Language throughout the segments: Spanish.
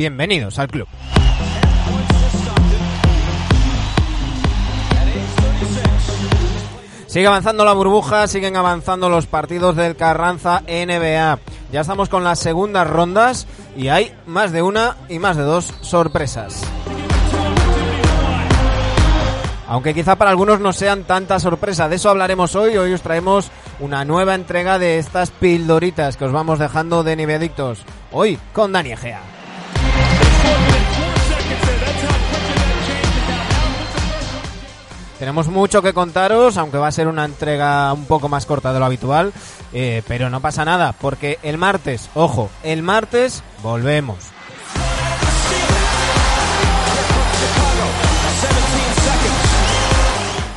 Bienvenidos al club. Sigue avanzando la burbuja, siguen avanzando los partidos del Carranza NBA. Ya estamos con las segundas rondas y hay más de una y más de dos sorpresas. Aunque quizá para algunos no sean tanta sorpresa, de eso hablaremos hoy. Hoy os traemos una nueva entrega de estas pildoritas que os vamos dejando de Nivedictos. Hoy con Dani Egea. Tenemos mucho que contaros, aunque va a ser una entrega un poco más corta de lo habitual, eh, pero no pasa nada, porque el martes, ojo, el martes volvemos.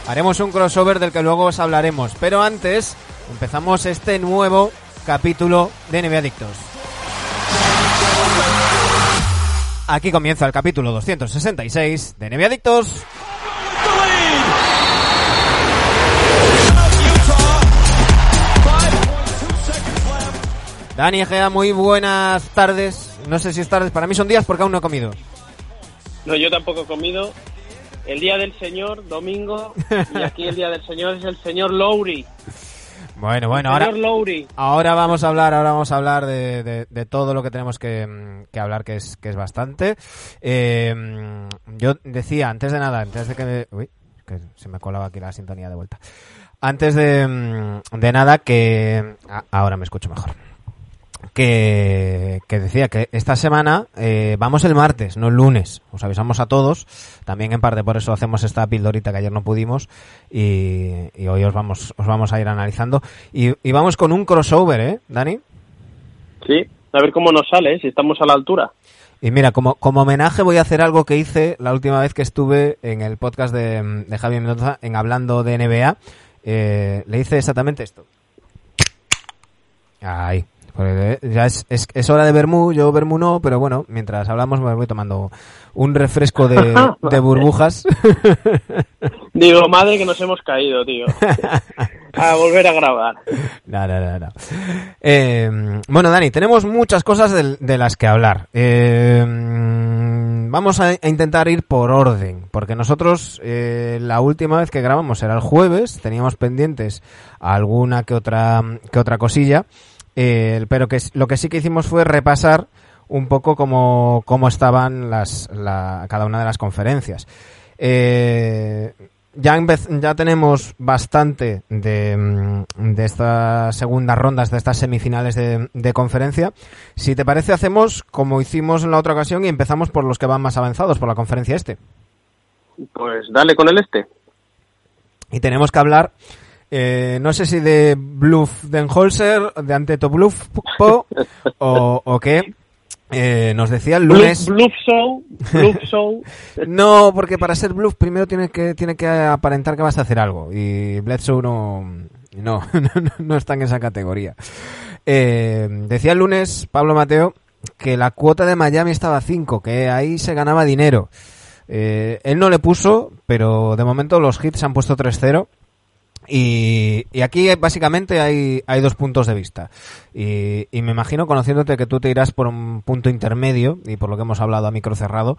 Haremos un crossover del que luego os hablaremos, pero antes empezamos este nuevo capítulo de NBA Adictos. Aquí comienza el capítulo 266 de NBA Adictos. Dani Egea, muy buenas tardes. No sé si es tardes, para mí son días porque aún no he comido. No, yo tampoco he comido. El día del Señor, domingo, y aquí el día del Señor es el Señor Lowry. Bueno, bueno, El ahora, señor Lowry. ahora vamos a hablar, ahora vamos a hablar de, de- de todo lo que tenemos que, mm, que hablar, que es, que es bastante. Eh, mm, yo decía, antes de nada, antes de que me... Uy, que se me colaba aquí la sintonía de vuelta. Antes de, mm, de nada, que... a- ahora me escucho mejor. Que, que decía que esta semana eh, vamos el martes, no el lunes. Os avisamos a todos. También en parte por eso hacemos esta pildorita que ayer no pudimos. Y, y hoy os vamos, os vamos a ir analizando. Y, y vamos con un crossover, ¿eh, Dani? Sí, a ver cómo nos sale, si estamos a la altura. Y mira, como, como homenaje voy a hacer algo que hice la última vez que estuve en el podcast de, de Javier Mendoza en Hablando de NBA. Eh, le hice exactamente esto. Ay, porque ya es, es, es hora de vermú, yo vermú no, pero bueno, mientras hablamos me voy tomando un refresco de, de burbujas. Digo, madre que nos hemos caído, tío. A volver a grabar. No, no, no, no. Eh, bueno, Dani, tenemos muchas cosas de, las que hablar. Eh, vamos a, a intentar ir por orden, porque nosotros eh, la última vez que grabamos era el jueves, teníamos pendientes alguna que otra, que otra cosilla, eh, pero que lo que sí que hicimos fue repasar un poco cómo, cómo estaban las, la- cada una de las conferencias. Eh, ya, ya tenemos bastante de, mm, de estas segundas rondas, de estas semifinales de, de conferencia. Si te parece, hacemos como hicimos en la otra ocasión y empezamos por los que van más avanzados, por la conferencia este. Pues dale con el este. Y tenemos que hablar, eh, no sé si de Bluff Denholzer, de Anteto Bluff o, o qué. Eh, nos decía el lunes. Bluff, Bluff Show, Bluff Show. No, porque para ser bluff primero tiene que, tiene que aparentar que vas a hacer algo. Y Bledsoe no, no, no, no está en esa categoría. Eh, decía el lunes Pablo Mateo que la cuota de Miami estaba a 5, que ahí se ganaba dinero. Eh, él no le puso, pero de momento los hits se han puesto 3-0. Y, y aquí básicamente hay, hay dos puntos de vista. Y, y me imagino, conociéndote, que tú te irás por un punto intermedio, y por lo que hemos hablado a micro cerrado.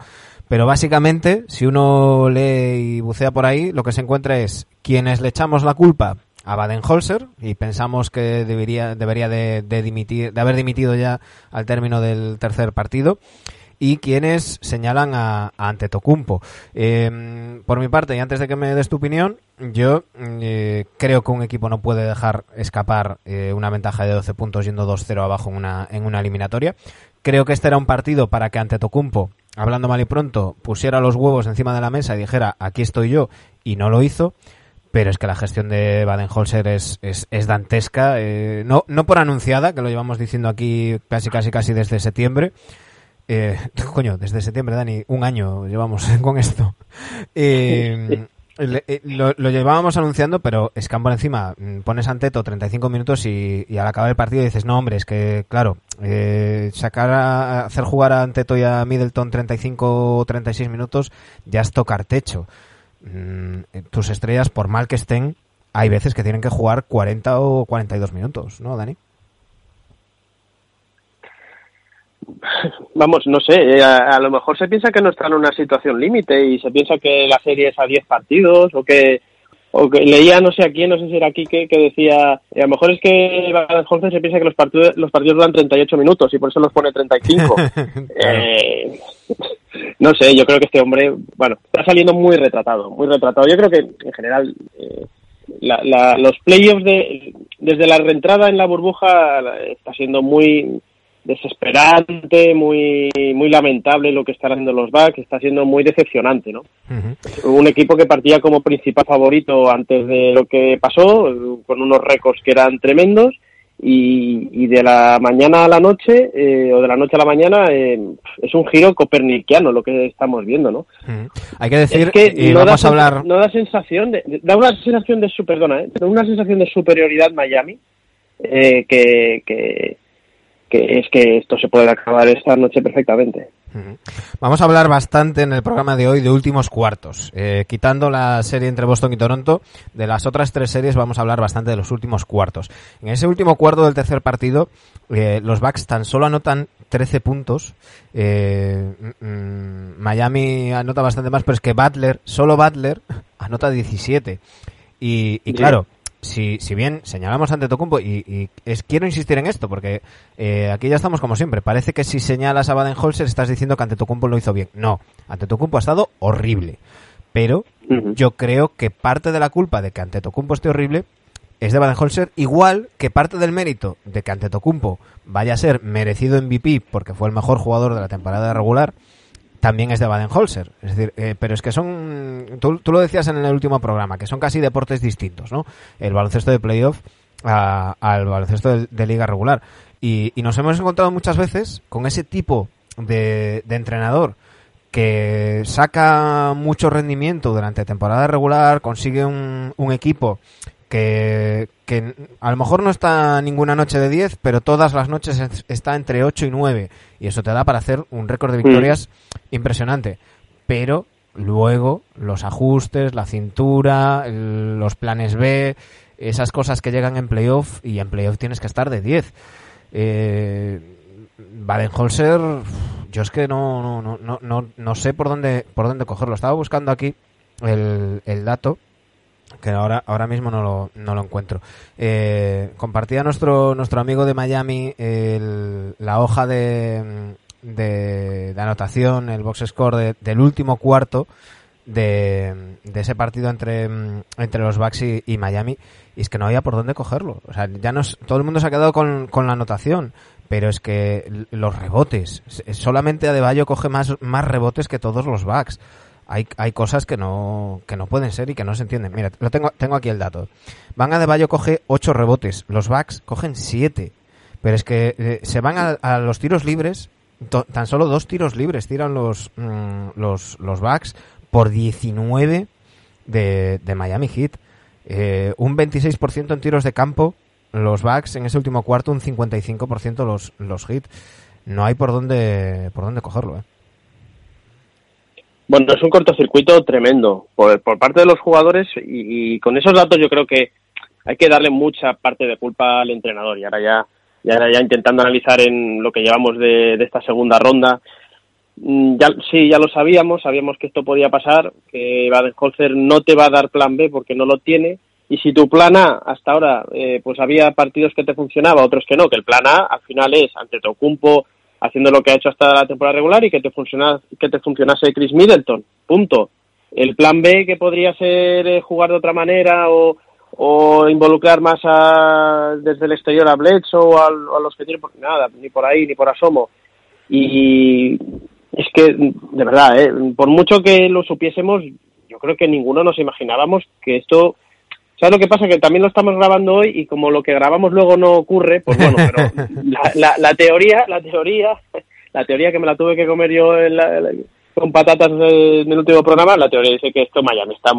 Pero básicamente, si uno lee y bucea por ahí, lo que se encuentra es quienes le echamos la culpa a Baden-Holzer y pensamos que debería, debería de, dimitir, de haber dimitido ya al término del tercer partido y quienes señalan a, a Antetokounmpo. Eh, por mi parte, y antes de que me des tu opinión, yo eh, creo que un equipo no puede dejar escapar eh, una ventaja de 12 puntos yendo 2-0 abajo en una, en una eliminatoria. Creo que este era un partido para que Antetokounmpo, hablando mal y pronto, pusiera los huevos encima de la mesa y dijera, aquí estoy yo, y no lo hizo. pero es que la gestión de Baden-Holzer es, es, es, dantesca, eh, no, no por anunciada, que lo llevamos diciendo aquí casi, casi, casi desde septiembre. Eh, coño, desde septiembre, Dani, un año llevamos con esto. Eh, eh, lo, llevábamos anunciando, pero que por encima mm, pones ante Teto 35 minutos y, y, al acabar el partido dices, no, hombre, es que, claro, eh, sacar a, hacer jugar a Anteto y a Middleton 35 o 36 minutos ya es tocar techo. Mm, tus estrellas, por mal que estén, hay veces que tienen que jugar 40 o 42 minutos, ¿no, Dani? Vamos, no sé, a, a, lo mejor se piensa que no está en una situación límite y se piensa que la serie es a 10 partidos o que, o que leía no sé a quién, no sé si era aquí que, que decía, a lo mejor es que Jorge se piensa que los partidos, los partidos duran 38 minutos y por eso los pone 35. claro. eh, no sé, yo creo que este hombre, bueno, está saliendo muy retratado, muy retratado. Yo creo que en general eh, la, la, los playoffs de, desde la reentrada en la burbuja está siendo muy desesperante, muy muy lamentable lo que están haciendo los Bucks, está siendo muy decepcionante, ¿no? Uh -huh. Un equipo que partía como principal favorito antes de lo que pasó, con unos récords que eran tremendos, y, y de la mañana a la noche, eh, o de la noche a la mañana, eh, es un giro copernicano lo que estamos viendo, ¿no? Uh -huh. Hay que decir, es que y no, vamos da, a hablar... no da sensación, de, da una sensación de, perdona, ¿eh? da una sensación de superioridad Miami, eh, que, que que es que esto se puede acabar esta noche perfectamente. Vamos a hablar bastante en el programa de hoy de últimos cuartos. Eh, quitando la serie entre Boston y Toronto, de las otras tres series vamos a hablar bastante de los últimos cuartos. En ese último cuarto del tercer partido, eh, los Bucks tan solo anotan 13 puntos. Eh, mm, Miami anota bastante más, pero es que Butler, solo Butler, anota 17. Y, y claro, si, si bien señalamos ante Tocumpo, y, y es, quiero insistir en esto, porque eh, aquí ya estamos como siempre, parece que si señalas a Baden-Holzer estás diciendo que ante Tocumpo lo hizo bien. No, ante Tocumpo ha estado horrible. Pero uh -huh. yo creo que parte de la culpa de que ante Tocumpo esté horrible es de Baden-Holzer, igual que parte del mérito de que ante Tocumpo vaya a ser merecido MVP porque fue el mejor jugador de la temporada regular, también es de Baden-Holzer. Es decir, eh, pero es que son, tú, tú, lo decías en el último programa, que son casi deportes distintos, ¿no? El baloncesto de playoff al baloncesto de, liga regular. Y, y, nos hemos encontrado muchas veces con ese tipo de, de entrenador que saca mucho rendimiento durante temporada regular, consigue un, un equipo que, que, a lo mejor no está ninguna noche de 10, pero todas las noches está entre 8 y 9. Y eso te da para hacer un récord de victorias mm. impresionante. Pero luego los ajustes, la cintura, el, los planes B, esas cosas que llegan en playoff, y en playoff tienes que estar de 10. Eh, Baden-Holzer, yo es que no, no, no, no, no sé por dónde, por dónde cogerlo. Estaba buscando aquí el, el dato que ahora ahora mismo no lo, no lo encuentro. Eh, compartía nuestro nuestro amigo de Miami el, la hoja de, de, anotación, el box score de, del último cuarto de, de, ese partido entre, entre los Bucks y, y, Miami y es que no había por dónde cogerlo. O sea, ya nos, todo el mundo se ha quedado con, con la anotación, pero es que los rebotes, solamente Adebayo coge más, más rebotes que todos los Bucks hay, hay cosas que no, que no pueden ser y que no se entienden. Mira, lo tengo, tengo aquí el dato. Van a de Bayo coge 8 rebotes, los backs cogen 7. Pero es que eh, se van a, los tiros libres, tan solo dos tiros libres tiran los, mmm, los, los backs por 19 de, de Miami Heat. Eh, un 26% en tiros de campo, los backs en ese último cuarto, un 55% los, los Heat. No hay por dónde, por dónde cogerlo, eh. Bueno, es un cortocircuito tremendo por, por parte de los jugadores y, con esos datos yo creo que hay que darle mucha parte de culpa al entrenador y ahora ya, ahora ya intentando analizar en lo que llevamos de, de esta segunda ronda. Mm, ya, sí, ya lo sabíamos, sabíamos que esto podía pasar, que Baden-Holzer no te va a dar plan B porque no lo tiene y si tu plan A hasta ahora eh, pues había partidos que te funcionaba, otros que no, que el plan A al final es ante Tocumpo, haciendo lo que ha hecho hasta la temporada regular y que te, funciona, que te funcionase Chris Middleton. Punto. El plan B, que podría ser eh, jugar de otra manera o, involucrar más a, desde el exterior a Bledsoe o a, los que tienen, por, nada, ni por ahí, ni por asomo. Y es que, de verdad, ¿eh? por mucho que lo supiésemos, yo creo que ninguno nos imaginábamos que esto ¿Sabes lo que pasa? Que también lo estamos grabando hoy y como lo que grabamos luego no ocurre, pues bueno, pero la, la, teoría, la teoría, la teoría que me la tuve que comer yo con patatas en el último programa, la teoría dice que esto Miami está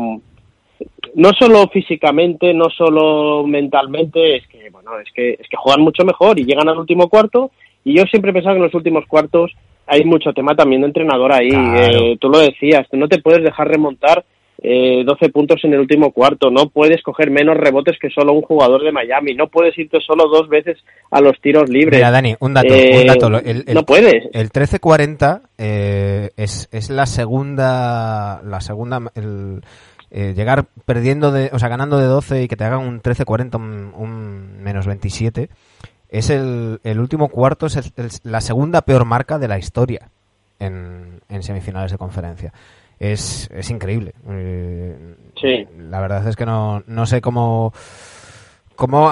no solo físicamente, no solo mentalmente, es que bueno, es que es que juegan mucho mejor y llegan al último cuarto y yo siempre he pensado que en los últimos cuartos hay mucho tema también de entrenador ahí. Eh, tú lo decías, no te puedes dejar remontar eh, 12 puntos en el último cuarto, no puedes coger menos rebotes que solo un jugador de Miami, no puedes irte solo dos veces a los tiros libres. Mira, Dani, un dato, un Eh, dato. El, el- no puedes. El 13-40 eh, es, es la segunda, la segunda, el, eh, llegar perdiendo de, o sea, ganando de 12 y que te hagan un 13-40, un, un menos 27, es el, el último cuarto, es el- el- la segunda peor marca de la historia en, en semifinales de conferencia. Es, es increíble. Eh, Sí. La verdad es que no, no sé cómo,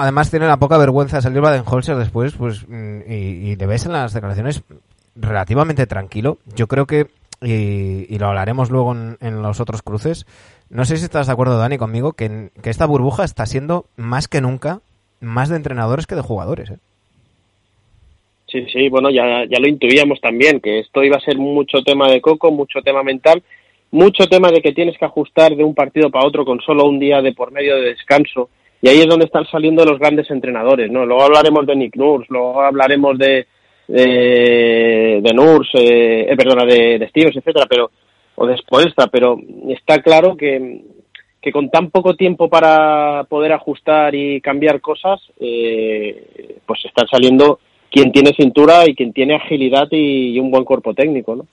además tiene la poca vergüenza de salir Baden-Holzer después, pues, mm, y, y le ves en las declaraciones relativamente tranquilo. Yo creo que, y, y lo hablaremos luego en, en los otros cruces, no sé si estás de acuerdo, Dani, conmigo, que, que esta burbuja está siendo más que nunca más de entrenadores que de jugadores. ¿eh? Sí, sí, bueno, ya, ya lo intuíamos también, que esto iba a ser mucho tema de coco, mucho tema mental, mucho tema de que tienes que ajustar de un partido para otro con solo un día de por medio de descanso. Y ahí es donde están saliendo los grandes entrenadores, ¿no? Luego hablaremos de Nick Nurse, luego hablaremos de, de, de Nurse, eh, eh, perdona, de, de Stevens, etcétera, pero, o de Spoelstra, pero está claro que, que con tan poco tiempo para poder ajustar y cambiar cosas, eh, pues están saliendo quien tiene cintura y quien tiene agilidad y, y un buen cuerpo técnico, ¿no?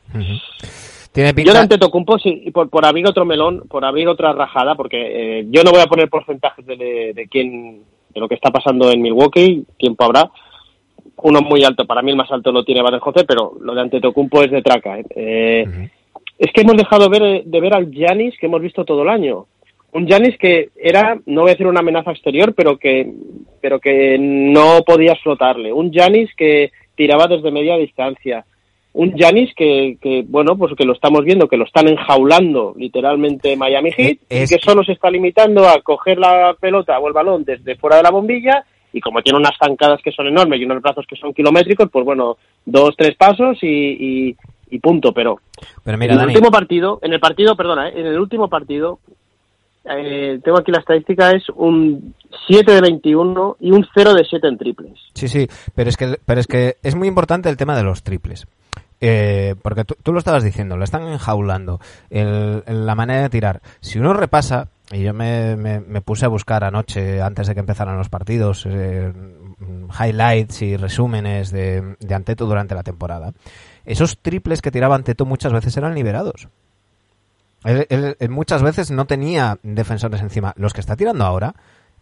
Tiene Yo de Antetokounmpo, sí, y por, por abrir otro melón, por abrir otra rajada, porque eh, yo no voy a poner porcentajes de, de, de quién, de lo que está pasando en Milwaukee, tiempo habrá. Uno muy alto, para mí el más alto lo tiene José, pero lo de Antetokounmpo es de traca. ¿eh? Eh. Es que hemos dejado ver, de ver al Giannis que hemos visto todo el año. Un Giannis que era, no voy a decir una amenaza exterior, pero que, pero que no podías flotarle. Un Giannis que tiraba desde media distancia. Un Giannis que, que, bueno, pues que lo estamos viendo, que lo están enjaulando literalmente Miami Heat, Eh, es- y que solo se está limitando a coger la pelota o el balón desde fuera de la bombilla, y como tiene unas zancadas que son enormes y unos brazos que son kilométricos, pues bueno, dos, tres pasos y, y, y punto. Pero Pero mira, en el Dani, último partido, en el partido, perdona, ¿eh? en el último partido, eh, tengo aquí la estadística, es un 7 de 21 y un 0 de 7 en triples. Sí, sí, pero es que, pero es que es muy importante el tema de los triples. Eh, porque tú, lo estabas diciendo, lo están enjaulando. La manera de tirar. Si uno repasa, y yo me, puse a buscar anoche, antes de que empezaran los partidos, eh, highlights y resúmenes de, de Anteto durante la temporada, esos triples que tiraba Anteto muchas veces eran liberados. Él, él- él muchas veces no tenía defensores encima. Los que está tirando ahora,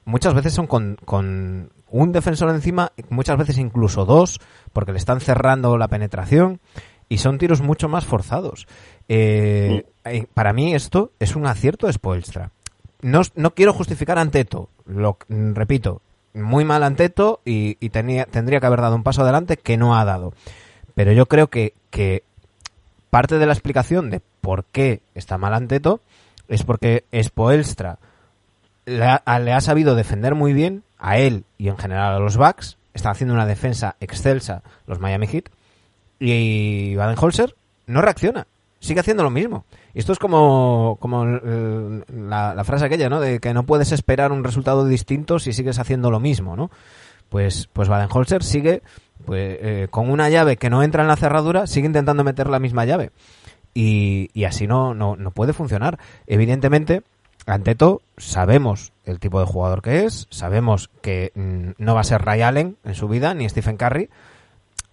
muchas veces son con un defensor encima, muchas veces incluso dos, porque le están cerrando la penetración y son tiros mucho más forzados. Eh, eh, para mí esto es un acierto de Spoelstra. No, no quiero justificar a Anteto, lo repito, muy mal Anteto y, y tenía, tendría que haber dado un paso adelante que no ha dado. Pero yo creo que, que parte de la explicación de por qué está mal Anteto es porque Spoelstra le ha, le ha sabido defender muy bien a él y en general a los Bucks. Están haciendo una defensa excelsa los Miami Heat. Y Baden-Holzer no reacciona. Sigue haciendo lo mismo. Y esto es como, como el- la, la frase aquella, ¿no? De que no puedes esperar un resultado distinto si sigues haciendo lo mismo, ¿no? Pues, pues Baden-Holzer sigue pues, eh, con una llave que no entra en la cerradura, sigue intentando meter la misma llave. Y, y así no, no, no puede funcionar. Evidentemente, Anteto sabemos el tipo de jugador que es, sabemos que mm, no va a ser Ray Allen en su vida, ni Stephen Curry.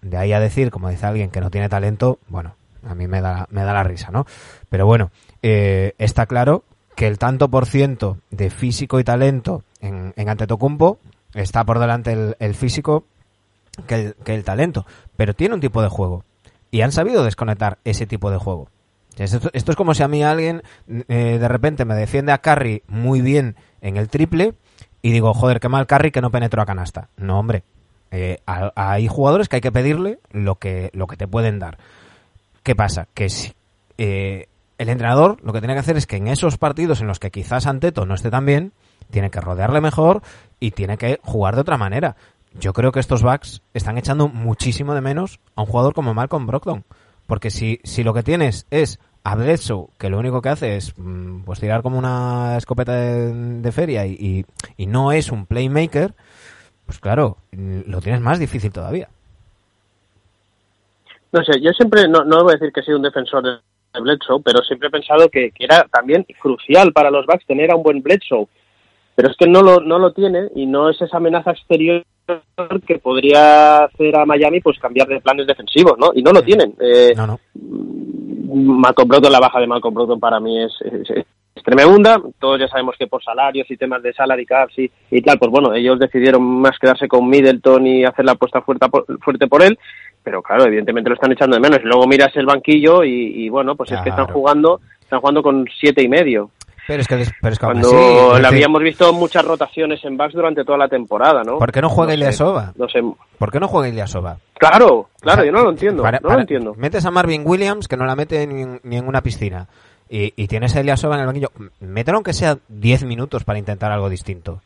De ahí a decir, como dice alguien que no tiene talento, bueno, a mí me da, me da la risa, ¿no? Pero bueno, eh, está claro que el tanto por ciento de físico y talento en, en Antetokounmpo está por delante el, físico que el talento, pero tiene un tipo de juego y han sabido desconectar ese tipo de juego. Esto, es como si a mí alguien eh, de repente me defiende a Curry muy bien en el triple y digo, joder, qué mal Curry que no penetró a canasta. No, hombre. Eh, hay jugadores que hay que pedirle lo que, lo que te pueden dar. ¿Qué pasa? Que si, eh, el entrenador lo que tiene que hacer es que en esos partidos en los que quizás Anteto no esté tan bien, tiene que rodearle mejor y tiene que jugar de otra manera. Yo creo que estos backs están echando muchísimo de menos a un jugador como Malcolm Brogdon. Porque si, si lo que tienes es a Bledsoe, que lo único que hace es mm, pues tirar como una escopeta de, feria y, y, no es un playmaker, pues claro, mm, lo tienes más difícil todavía. No sé, yo siempre, no, no voy a decir que he sido un defensor de Bledsoe, pero siempre he pensado que, que era también crucial para los Bucks tener a un buen Bledsoe. Pero es que no lo, no lo tiene y no es esa amenaza exterior que podría hacer a Miami pues cambiar de planes defensivos, ¿no? Y no lo tienen. Eh, no, no. Malcolm la baja de Malcolm Brogdon para mí es, es, tremenda. Todos ya sabemos que por salarios y temas de salary caps y, y tal, pues bueno, ellos decidieron más quedarse con Middleton y hacer la apuesta fuerte por, fuerte por él. Pero claro, evidentemente lo están echando de menos. Luego miras el banquillo y, bueno, pues es que están jugando, están jugando con siete y medio. Pero es que, pero es que Cuando le habíamos visto muchas rotaciones en backs durante toda la temporada, ¿no? ¿Por qué no juega no Ilyasova? No sé. ¿Por qué no juega Ilyasova? Claro, claro, yo no lo entiendo. no lo entiendo. Metes a Marvin Williams, que no la mete ni, ni en una piscina, y, y tienes a Ilyasova en el banquillo. Mételo aunque sea 10 minutos para intentar algo distinto.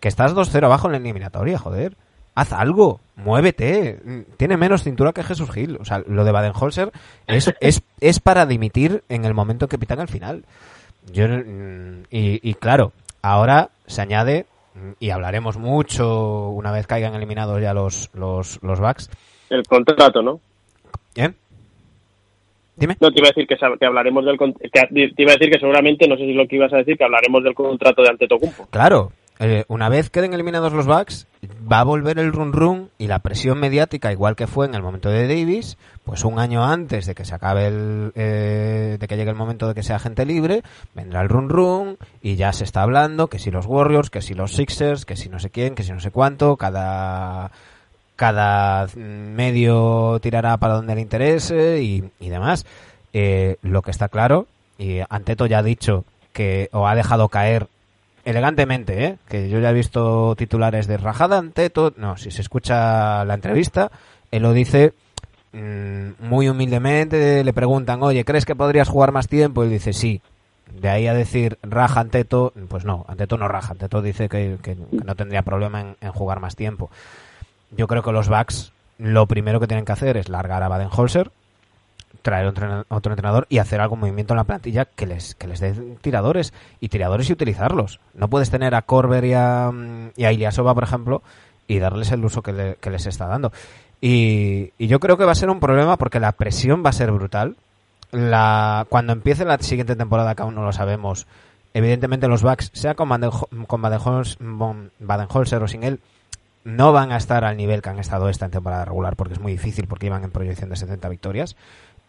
Que estás 2-0 abajo en la eliminatoria, joder. Haz algo, muévete. Tiene menos cintura que Jesús Gil. O sea, lo de Baden-Holzer es, es, es para dimitir en el momento que pitan al final. Yo, mm, y, y, claro, ahora se añade, mm, y hablaremos mucho una vez caigan eliminados ya los, los, los backs. El contrato, ¿no? ¿Eh? Dime. No, te iba a decir que, que hablaremos del que, te iba a decir que seguramente, no sé si es lo que ibas a decir, que hablaremos del contrato de Antetokounmpo. Claro, eh, una vez queden eliminados los Bucks, va a volver el run run y la presión mediática, igual que fue en el momento de Davis, pues un año antes de que se acabe el, eh, de que llegue el momento de que sea gente libre, vendrá el run run y ya se está hablando que si los Warriors, que si los Sixers, que si no sé quién, que si no sé cuánto, cada cada medio tirará para donde le interese y, y demás. Eh, lo que está claro, y Anteto ya ha dicho que, o ha dejado caer elegantemente, ¿eh? que yo ya he visto titulares de rajada ante todo. No, si se escucha la entrevista, él lo dice mmm, muy humildemente. Le preguntan, oye, ¿crees que podrías jugar más tiempo? Y él dice, sí. De ahí a decir raja Anteto, pues no, Anteto no raja. Anteto dice que, no tendría problema en, en, jugar más tiempo. Yo creo que los Bucks lo primero que tienen que hacer es largar a Baden-Holzer, traer otro, entrenador y hacer algún movimiento en la plantilla que les, que les dé tiradores y tiradores y utilizarlos. No puedes tener a Corber y a, y Iliasova, por ejemplo, y darles el uso que, le, que les está dando. Y, yo creo que va a ser un problema porque la presión va a ser brutal. La, cuando empiece la siguiente temporada, que aún no lo sabemos, evidentemente los Bucks, sea con Baden-Holzer o sin él, no van a estar al nivel que han estado esta en temporada regular porque es muy difícil porque iban en proyección de 70 victorias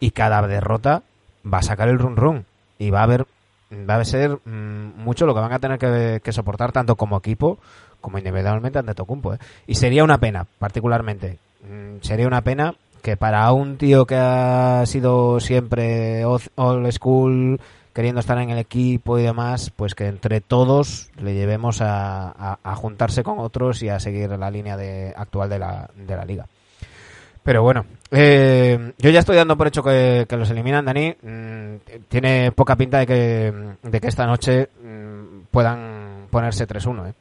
y cada derrota va a sacar el run run y va a haber va a ser mmm, mucho lo que van a tener que, soportar tanto como equipo como individualmente ante Tocumpo ¿eh? y sería una pena particularmente mmm, sería una pena que para un tío que ha sido siempre old school queriendo estar en el equipo y demás, pues que entre todos le llevemos a, a, a juntarse con otros y a seguir la línea de, actual de la, de la liga. Pero bueno, eh, yo ya estoy dando por hecho que, que los eliminan, Dani. Mm, tiene poca pinta de que, de que esta noche mm, puedan ponerse 3-1, ¿eh?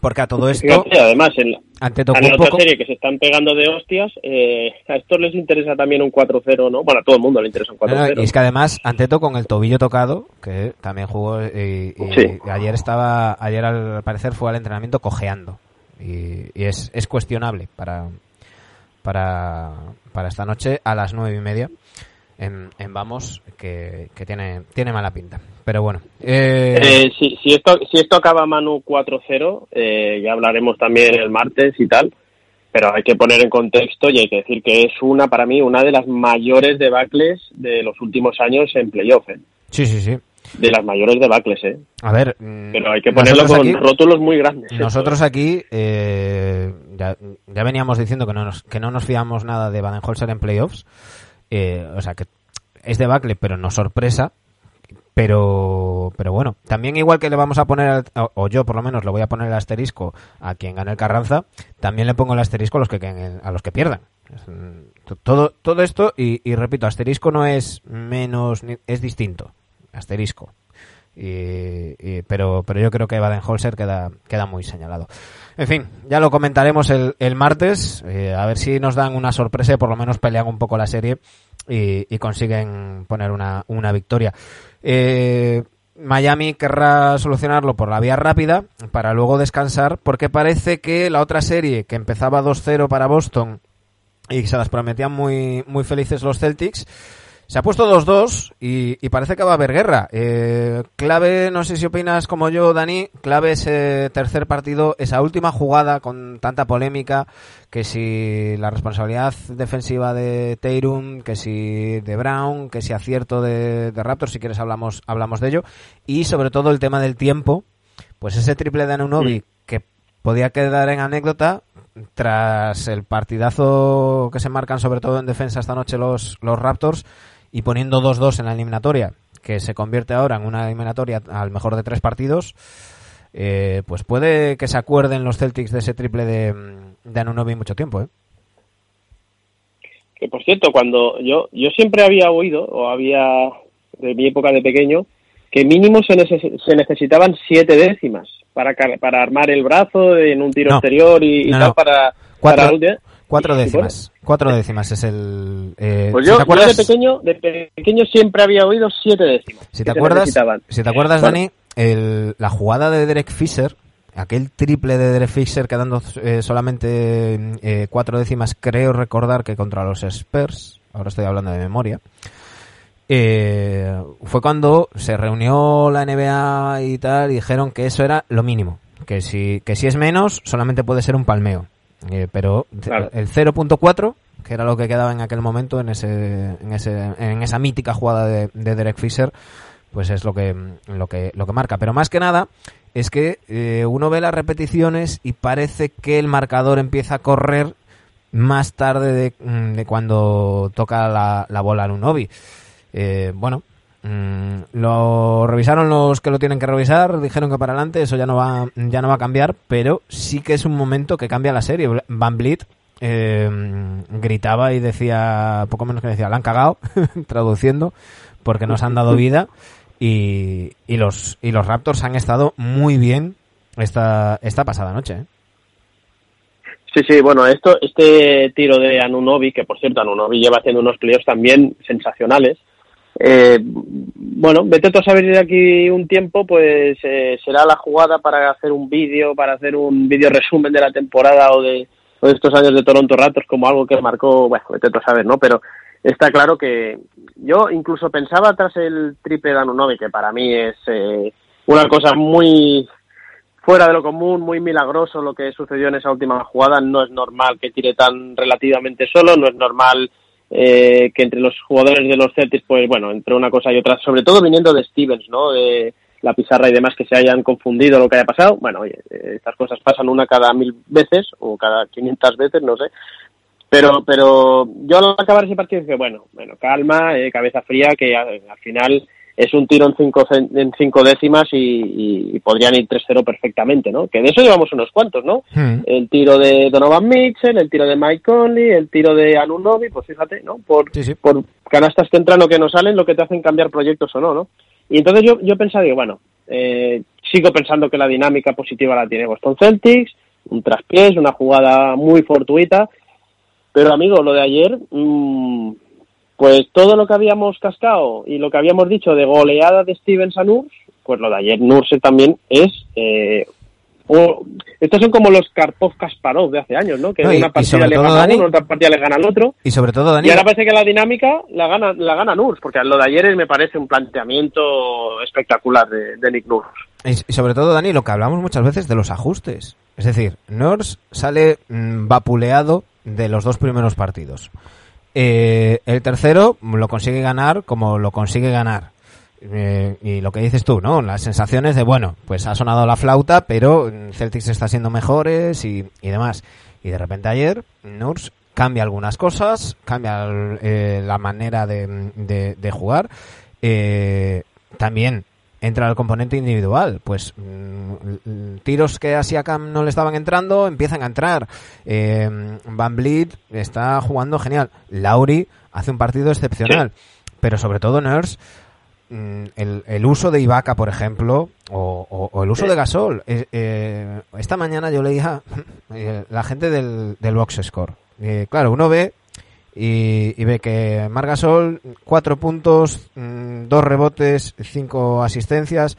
Porque a todo esto. Además, en la, ante en la otra serie que se están pegando de hostias, eh, a estos les interesa también un 4-0, ¿no? Bueno, a todo el mundo le interesa un 4-0. No, no, y es que además, Anteto con el tobillo tocado, que también jugó. Y, y Sí. ayer estaba. Ayer al parecer fue al entrenamiento cojeando. Y, y es, es cuestionable para, para, para esta noche a las nueve y media. En, en, Vamos, que, que, tiene, tiene mala pinta. Pero bueno. Eh... Eh, si, si, esto, si esto acaba Manu 4-0, eh, ya hablaremos también el martes y tal. Pero hay que poner en contexto y hay que decir que es una, para mí, una de las mayores debacles de los últimos años en playoff. ¿eh? Sí, sí, sí. De las mayores debacles, ¿eh? A ver. Pero hay que ponerlo con aquí, rótulos muy grandes. ¿eh? Nosotros aquí eh, ya, ya, veníamos diciendo que no nos, que no nos fiamos nada de Baden-Holzer en playoffs. Eh, o sea que es debacle, pero no sorpresa. Pero, pero bueno, también igual que le vamos a poner, o yo por lo menos le voy a poner el asterisco a quien gane el Carranza, también le pongo el asterisco a los que, a los que pierdan. Todo, todo esto, y, y repito, asterisco no es menos, es distinto. Asterisco. Y, pero, pero yo creo que Baden-Holzer queda, queda muy señalado. En fin, ya lo comentaremos el, el martes, eh, a ver si nos dan una sorpresa y por lo menos pelean un poco la serie y, y consiguen poner una, una victoria. Eh, Miami querrá solucionarlo por la vía rápida para luego descansar, porque parece que la otra serie que empezaba 2-0 para Boston y se las prometían muy, muy felices los Celtics, se ha puesto 2-2 y, y, parece que va a haber guerra. Eh, clave, no sé si opinas como yo, Dani, clave ese tercer partido, esa última jugada con tanta polémica, que si la responsabilidad defensiva de Teirum, que si de Brown, que si acierto de, de Raptor, si quieres hablamos, hablamos de ello, y sobre todo el tema del tiempo, pues ese triple de Anunobi que podía quedar en anécdota, tras el partidazo que se marcan sobre todo en defensa esta noche los, los Raptors, y poniendo 2-2 en la eliminatoria, que se convierte ahora en una eliminatoria al mejor de tres partidos, eh, pues puede que se acuerden los Celtics de ese triple de, de Anunobi mucho tiempo. ¿eh? Que por cierto, cuando yo, yo siempre había oído, o había de mi época de pequeño, que mínimo se, neces se necesitaban siete décimas para, para armar el brazo en un tiro No. exterior y, tal no. para, Cuatro- para. Cuatro décimas. Cuatro décimas es el. eh, Pues si yo, de pequeño, de pequeño siempre había oído siete décimas. si te acuerdas, si te acuerdas, Bueno. Dani, el- la jugada de Derek Fisher, aquel triple de Derek Fisher quedando eh, solamente eh, cuatro décimas, creo recordar que contra los Spurs, ahora estoy hablando de memoria, eh, fue cuando se reunió la NBA y tal y dijeron que eso era lo mínimo, que si, que si es menos solamente puede ser un palmeo. Eh, pero Claro. el 0.4, que era lo que quedaba en aquel momento en ese, en ese, en esa mítica jugada de, de Derek Fisher, pues es lo que, lo que, lo que marca. Pero más que nada, es que eh, uno ve las repeticiones y parece que el marcador empieza a correr más tarde de, mm, de cuando toca la, la bola al Unobi. Eh, bueno, mm, lo revisaron los que lo tienen que revisar, dijeron que para adelante eso ya no va, ya no va a cambiar, pero sí que es un momento que cambia la serie. Van Vliet eh, gritaba y decía, poco menos que decía, la han cagado, traduciendo, porque nos han dado vida y, y los y los Raptors han estado muy bien esta, esta pasada noche. ¿eh? Sí, sí, bueno, esto, este tiro de Anunobi, que por cierto Anunobi lleva haciendo unos playoffs también sensacionales, eh, bueno, vete a saber de aquí un tiempo, pues eh, será la jugada para hacer un vídeo, para hacer un vídeo resumen de la temporada o de, estos años de Toronto Raptors como algo que marcó, bueno, vete a saber, ¿no? Pero está claro que yo incluso pensaba tras el triple de que para mí es eh, una cosa muy fuera de lo común, muy milagroso lo que sucedió en esa última jugada. No es normal que tire tan relativamente solo, no es normal eh, que entre los jugadores de los Celtics, pues bueno, entre una cosa y otra, sobre todo viniendo de Stevens, ¿no? De la pizarra y demás, que se hayan confundido lo que haya pasado. Bueno, oye, eh, estas cosas pasan una cada mil veces o cada 500 veces, no sé. Pero, pero yo al acabar ese partido dije, bueno, bueno, calma, eh, cabeza fría, que al, al final es un tiro en cinco, en cinco décimas y, podrían ir 3-0 perfectamente, ¿no? Que de eso llevamos unos cuantos, ¿no? Hmm. El tiro de Donovan Mitchell, el tiro de Mike Conley, el tiro de Anunobi, pues fíjate, ¿no? Por, Sí, sí. por canastas que entran o que no salen, lo que te hacen cambiar proyectos o no, ¿no? Y entonces yo, yo pensaba, digo, bueno, eh, sigo pensando que la dinámica positiva la tiene Boston Celtics, un traspiés, una jugada muy fortuita, pero amigo, lo de ayer, mm, pues todo lo que habíamos cascado y lo que habíamos dicho de goleada de Stevens a Nurs, pues lo de ayer Nurse también es... Eh, o- estos son como los Karpov Kasparov de hace años, ¿no? Que No, y- una partida le gana a uno, otra partida le gana al otro. Y sobre todo, Dani, Y ahora parece que la dinámica la gana, la gana Nurs, porque lo de ayer me parece un planteamiento espectacular de, de Nick Nurs. Y sobre todo, Dani, lo que hablamos muchas veces de los ajustes. Es decir, Nors sale mm, vapuleado de los dos primeros partidos. Eh, el tercero lo consigue ganar como lo consigue ganar. Eh, y lo que dices tú, ¿no? Las sensaciones de, bueno, pues ha sonado la flauta, pero Celtics está siendo mejores y, y demás. Y de repente ayer, Nurs cambia algunas cosas, cambia eh, la manera de, de- de jugar. Eh, también entra el componente individual. Pues mm, tiros que a Siakam no le estaban entrando, empiezan a entrar. Eh, Van Vliet está jugando genial. Lauri hace un partido excepcional. Pero sobre todo Nurse mm, el, el, uso de Ibaka, por ejemplo, o, o, el uso de Gasol. Eh, esta mañana yo leía eh, la gente del, del box score. Eh, claro, uno ve y, y, ve que Margasol, cuatro puntos, mm, dos rebotes, cinco asistencias,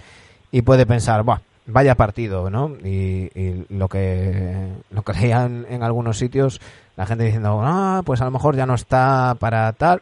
y puede pensar, Buah, vaya partido, ¿no? Y, y, lo que lo que leían en algunos sitios, la gente diciendo, ah, pues a lo mejor ya no está para tal.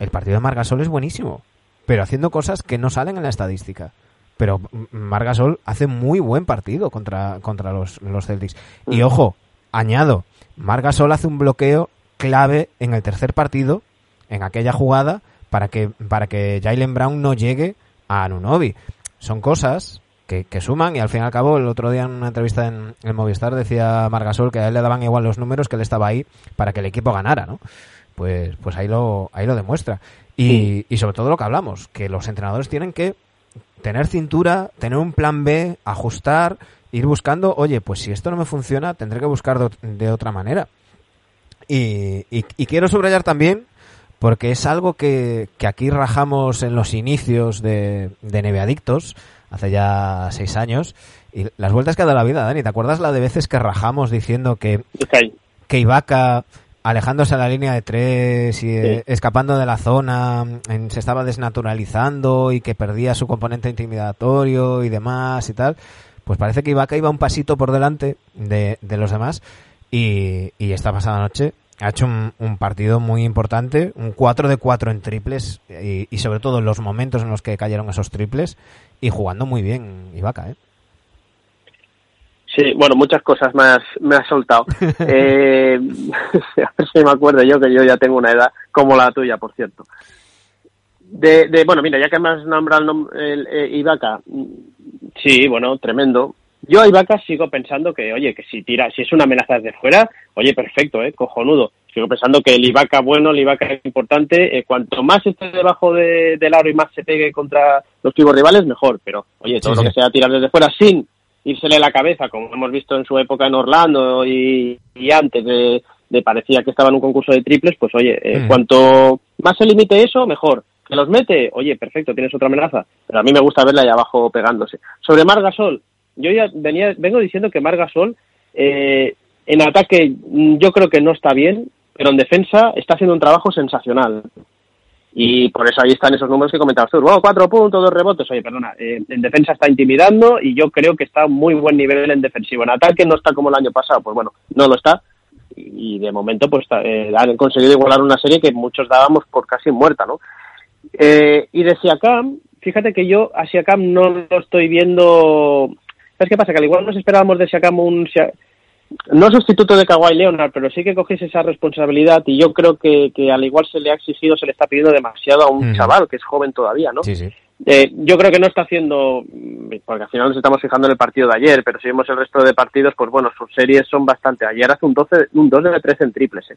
El partido de Margasol es buenísimo, pero haciendo cosas que no salen en la estadística. Pero Margasol hace muy buen partido contra, contra los, los Celtics. Y ojo, añado, Margasol hace un bloqueo clave en el tercer partido, en aquella jugada, para que, para que Jalen Brown no llegue a Anunobi. Son cosas que, que, suman y al fin y al cabo el otro día en una entrevista en el Movistar decía Margasol que a él le daban igual los números que él estaba ahí para que el equipo ganara, ¿no? Pues, pues ahí lo, ahí lo demuestra. Y, sí. y sobre todo lo que hablamos, que los entrenadores tienen que tener cintura, tener un plan B, ajustar, ir buscando, oye, pues si esto no me funciona, tendré que buscar de, de otra manera. Y, y, y, quiero subrayar también, porque es algo que, que aquí rajamos en los inicios de, de Neveadictos, hace ya seis años, y las vueltas que ha dado la vida, Dani, ¿te acuerdas la de veces que rajamos diciendo que, okay. que Ibaka alejándose a la línea de tres y sí. escapando de la zona, en, se estaba desnaturalizando y que perdía su componente intimidatorio y demás y tal, pues parece que Ibaka iba un pasito por delante de, de los demás y, y, esta pasada noche ha hecho un, un, partido muy importante, un 4 de 4 en triples y, y, sobre todo en los momentos en los que cayeron esos triples y jugando muy bien Ibaka, ¿eh? Sí, bueno, muchas cosas más me has soltado. eh, a ver si me acuerdo yo que yo ya tengo una edad como la tuya, por cierto. De, de bueno, mira, ya que me has nombrado el, nombre, el eh, Ibaka, sí, bueno, tremendo. Yo a Ibaka sigo pensando que, oye, que si tira, si es una amenaza desde fuera, oye, perfecto, eh, cojonudo. Sigo pensando que el Ibaka bueno, el Ibaka importante, eh, cuanto más esté debajo de, del aro y más se pegue contra los tipos rivales, mejor. Pero, oye, todo sí, lo que sea tirar desde fuera sin írsele la cabeza, como hemos visto en su época en Orlando y, y antes de, de, parecía que estaba en un concurso de triples, pues oye, eh, mm. cuanto más se limite eso, mejor. Que los mete, oye, perfecto, tienes otra amenaza. Pero a mí me gusta verla ahí abajo pegándose. Sobre Margasol, yo ya venía, vengo diciendo que Margasol eh, en ataque yo creo que no está bien, pero en defensa está haciendo un trabajo sensacional. Y por eso ahí están esos números que comentabas tú. Cuatro puntos, dos rebotes. Oye, perdona, eh, en defensa está intimidando y yo creo que está a muy buen nivel en defensivo. En ataque no está como el año pasado, pues bueno, no lo está. Y de momento, pues eh, han conseguido igualar una serie que muchos dábamos por casi muerta, ¿no? Eh, y de Siakam, fíjate que yo a Siakam no lo estoy viendo. ¿Sabes qué pasa? Que al igual nos esperábamos de Siakam un no sustituto de Kawhi Leonard, pero sí que cogiese esa responsabilidad y yo creo que, que al igual se le ha exigido, se le está pidiendo demasiado a un mm. chaval que es joven todavía, ¿no? Sí, sí. Eh, yo creo que no está haciendo, porque al final nos estamos fijando en el partido de ayer, pero si vemos el resto de partidos, pues bueno, sus series son bastante. Ayer hace un 12, un 2 de 13 en triples. Eh.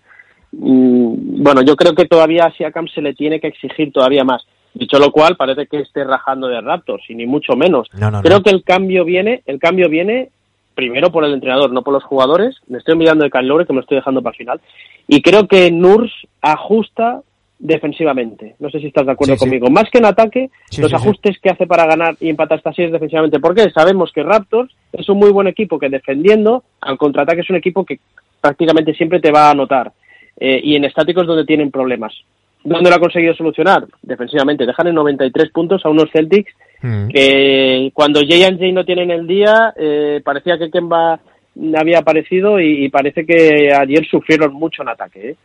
Mm, bueno, yo creo que todavía a Siakam se le tiene que exigir todavía más. Dicho lo cual, parece que esté rajando de Raptors, y ni mucho menos. No, no, creo no. que el cambio viene, el cambio viene primero por el entrenador, no por los jugadores. Me estoy mirando de Kyle Lowry, que me estoy dejando para el final. Y creo que Nurs ajusta defensivamente. No sé si estás de acuerdo sí, conmigo. Sí. Más que en ataque, sí, los ajustes que hace para ganar y empatar estas series defensivamente. Porque sabemos que Raptors es un muy buen equipo que defendiendo, al contraataque es un equipo que prácticamente siempre te va a anotar. Eh, y en estáticos donde tienen problemas. ¿Dónde lo ha conseguido solucionar? Defensivamente. Dejan en 93 puntos a unos Celtics mm. que cuando J&J no tienen el día, eh, parecía que Kemba había aparecido y, y, parece que ayer sufrieron mucho en ataque. ¿eh?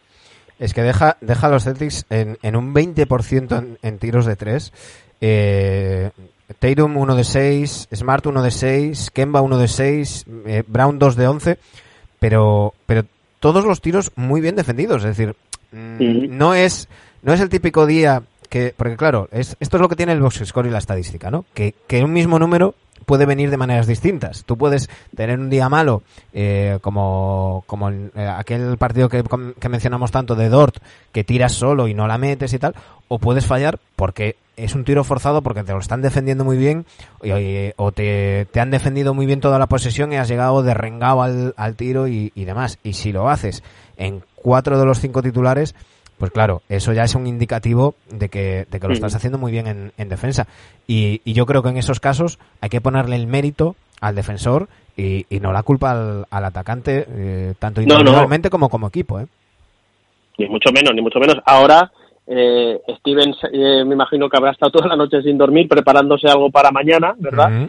Es que deja, deja a los Celtics en, en un 20% en, en, tiros de 3. Eh, Tatum 1 de 6, Smart 1 de 6, Kemba 1 de 6, eh, Brown 2 de 11, pero, pero todos los tiros muy bien defendidos. Es decir, mm, no es no es el típico día que, porque claro, es, esto es lo que tiene el box score y la estadística, ¿no? Que, que un mismo número puede venir de maneras distintas. Tú puedes tener un día malo, eh, como, como eh, aquel partido que, que, mencionamos tanto de Dort, que tiras solo y no la metes y tal, o puedes fallar porque es un tiro forzado porque te lo están defendiendo muy bien o te, te, han defendido muy bien toda la posesión y has llegado derrengado al, al tiro y, y demás. Y si lo haces en cuatro de los cinco titulares, pues claro, eso ya es un indicativo de que, de que lo Mm. estás haciendo muy bien en, en defensa. Y, y yo creo que en esos casos hay que ponerle el mérito al defensor y, y no la culpa al, al atacante, eh, tanto No, no. individualmente como como equipo. ¿eh? Ni mucho menos, ni mucho menos. Ahora, eh, Stevens, eh, me imagino que habrá estado toda la noche sin dormir preparándose algo para mañana, ¿verdad?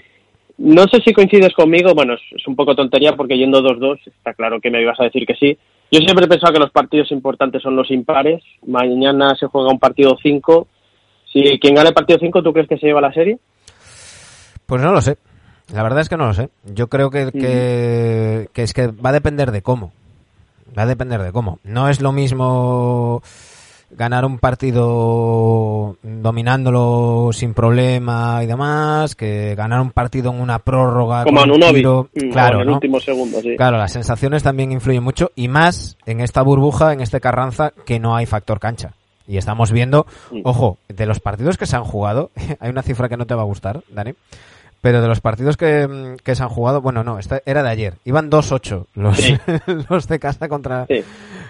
No sé si coincides conmigo, bueno, es, es un poco tontería porque yendo 2-2 está claro que me ibas a decir que sí. Yo siempre he pensado que los partidos importantes son los impares. Mañana se juega un partido 5. Si quien gane el partido 5, ¿tú crees que se lleva la serie? Pues no lo sé. La verdad es que no lo sé. Yo creo que, que, que es que va a depender de cómo. Va a depender de cómo. No es lo mismo ganar un partido dominándolo sin problema y demás que ganar un partido en una prórroga Como con en un tiro. Claro, en el ¿no? último segundo, sí. Claro, las sensaciones también influyen mucho y más en esta burbuja, en este Carranza, que no hay factor cancha. Y estamos viendo, Mm. ojo, de los partidos que se han jugado, hay una cifra que no te va a gustar, Dani, pero de los partidos que, mm, que se han jugado, bueno, no, esta era de ayer, iban 2-8 los, Sí. los de casa contra Sí.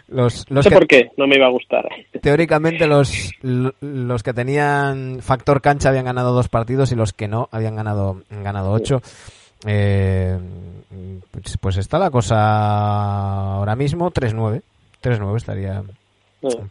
los, No los sé que por qué, no me iba a gustar. teóricamente los, lo- los que tenían factor cancha habían ganado dos partidos y los que no habían ganado, ganado ocho. Eh, pues, pues está la cosa ahora mismo 3-9. 3-9 estaría.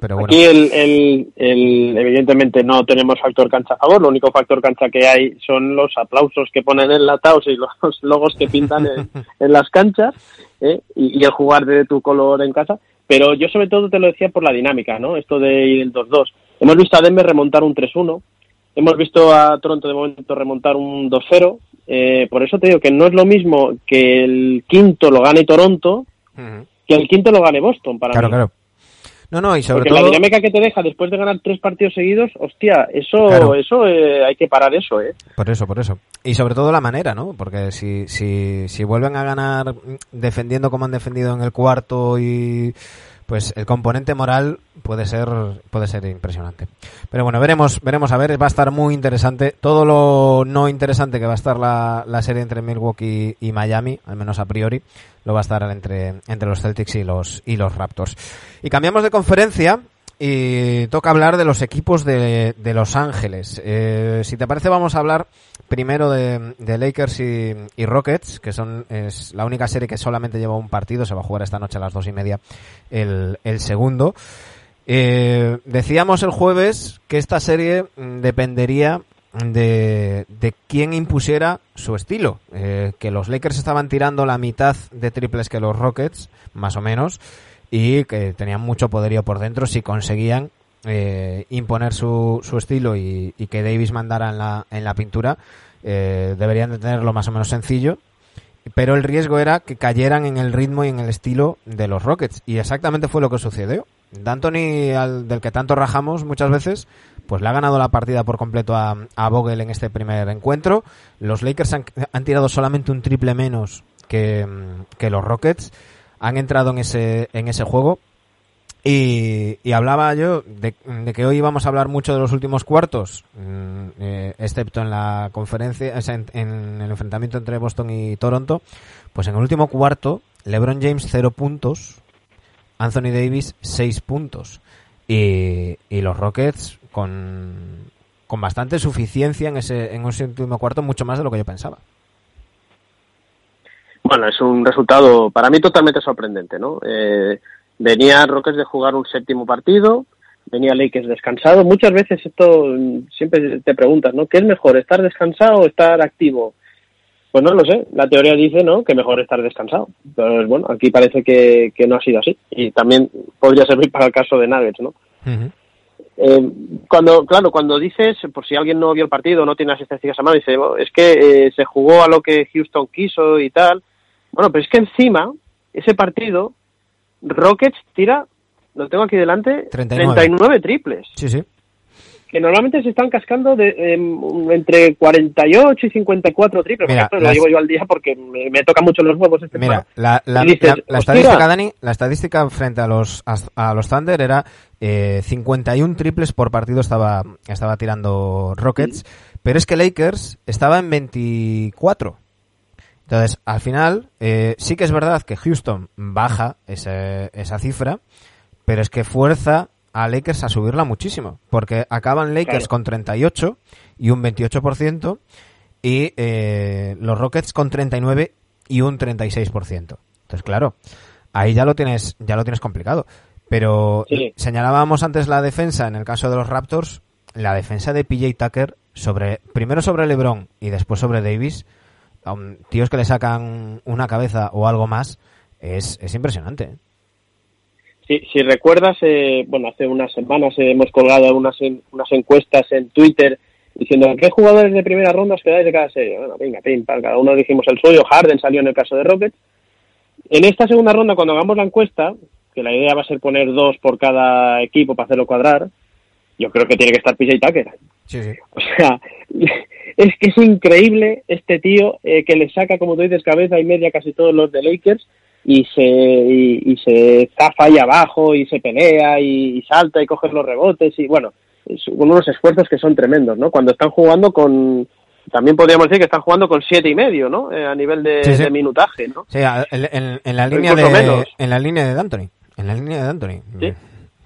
Pero bueno. Aquí el, el, el- evidentemente no tenemos factor cancha a favor, lo único factor cancha que hay son los aplausos que ponen enlatados y los logos que pintan en, en las canchas ¿eh? y, y el jugar de tu color en casa. Pero yo sobre todo te lo decía por la dinámica, ¿no? Esto de ir el 2-2. Hemos visto a Denver remontar un 3-1, hemos visto a Toronto de momento remontar un 2-0. Eh, por eso te digo que no es lo mismo que el quinto lo gane Toronto que el quinto lo gane Boston para Claro, mí. claro. No, no, y sobre Porque todo. la dinámica que te deja después de ganar tres partidos seguidos, hostia, eso, Claro. eso eh, hay que parar eso, ¿eh? Por eso, por eso. Y sobre todo la manera, ¿no? Porque si, si, si vuelven a ganar defendiendo como han defendido en el cuarto y pues el componente moral puede ser puede ser impresionante. Pero bueno, veremos veremos a ver, va a estar muy interesante todo lo no interesante que va a estar la, la serie entre Milwaukee y Miami, al menos a priori, lo va a estar entre entre los Celtics y los y los Raptors. Y cambiamos de conferencia y toca hablar de los equipos de, de Los Ángeles. Eh, si te parece, vamos a hablar primero de, de Lakers y, y Rockets, que son es la única serie que solamente lleva un partido. Se va a jugar esta noche a las dos y media el, el segundo. Eh, decíamos el jueves que esta serie mm, dependería de, de quién impusiera su estilo. Eh, que los Lakers estaban tirando la mitad de triples que los Rockets, más o menos, y que tenían mucho poderío por dentro si conseguían eh, imponer su, su estilo y, y que Davis mandara en la, en la pintura. eh, deberían de tenerlo más o menos sencillo. Pero el riesgo era que cayeran en el ritmo y en el estilo de los Rockets. Y exactamente fue lo que sucedió. D'Antoni, al, del que tanto rajamos muchas veces, pues le ha ganado la partida por completo a, a Vogel en este primer encuentro. Los Lakers han, han tirado solamente un triple menos que, que los Rockets. Han entrado en ese, en ese juego. Y, y hablaba yo de, que hoy íbamos a hablar mucho de los últimos cuartos, mm, eh, excepto en la conferencia, en, el enfrentamiento entre Boston y Toronto. Pues en el último cuarto, LeBron James cero puntos, Anthony Davis seis puntos. Y, y los Rockets con, con bastante suficiencia en ese, en ese último cuarto, mucho más de lo que yo pensaba. Bueno, es un resultado para mí totalmente sorprendente, ¿no? Eh, venía Rockets de jugar un séptimo partido, venía Lakers descansado. Muchas veces esto mm, siempre te preguntas, ¿no? ¿Qué es mejor, estar descansado o estar activo? Pues no lo sé. La teoría dice, ¿no? Que mejor estar descansado. Pero bueno, aquí parece que, que no ha sido así. Y también podría servir para el caso de Nuggets, ¿no? Eh, cuando, claro, cuando dices, por si alguien no vio el partido, no tiene las estadísticas a mano, dice, "Oh, es que eh, se jugó a lo que Houston quiso y tal. Bueno, pero es que encima, ese partido, Rockets tira, lo tengo aquí delante, 39. 39 triples, Sí, sí. Que normalmente se están cascando de, em, entre 48 y 54 triples. Mira, Por ejemplo, lo las- digo yo al día porque me, me tocan mucho los huevos este Mira, la, la, Y dices, la- la "Hostia". estadística, Dani, la estadística frente a los a, a los Thunder era eh, 51 triples por partido estaba, estaba tirando Rockets, pero es que Lakers estaba en 24. Entonces, al final, eh, sí que es verdad que Houston baja ese- esa cifra, pero es que fuerza a Lakers a subirla muchísimo, porque acaban Lakers con 38 y un 28% y eh, los Rockets con 39 y un 36%. Entonces, claro, ahí ya lo tienes, ya lo tienes complicado. Pero señalábamos antes la defensa en el caso de los Raptors, la defensa de PJ Tucker sobre primero sobre LeBron y después sobre Davis, tíos que le sacan una cabeza o algo más, es, es impresionante. ¿eh? Si, si recuerdas, eh, bueno, hace unas semanas hemos colgado unas, unas encuestas en Twitter diciendo qué jugadores de primera ronda os quedáis de cada serie. Bueno, venga, pim, cada uno dijimos el suyo. Harden salió en el caso de Rockets. En esta segunda ronda, cuando hagamos la encuesta, que la idea va a ser poner dos por cada equipo para hacerlo cuadrar, yo creo que tiene que estar PJ Tucker. Sí, sí. O sea, es que es increíble este tío eh, que le saca, como tú dices, cabeza y media casi todos los de Lakers y se, y, se zafa ahí abajo y se pelea y, salta y coge los rebotes y bueno, son unos esfuerzos que son tremendos, ¿no? Cuando están jugando con, también podríamos decir que están jugando con siete y medio, ¿no? Eh, a nivel de, minutaje, ¿no? Sí, en, la línea de, en la línea de D'Antoni, en la línea de D'Antoni. Sí.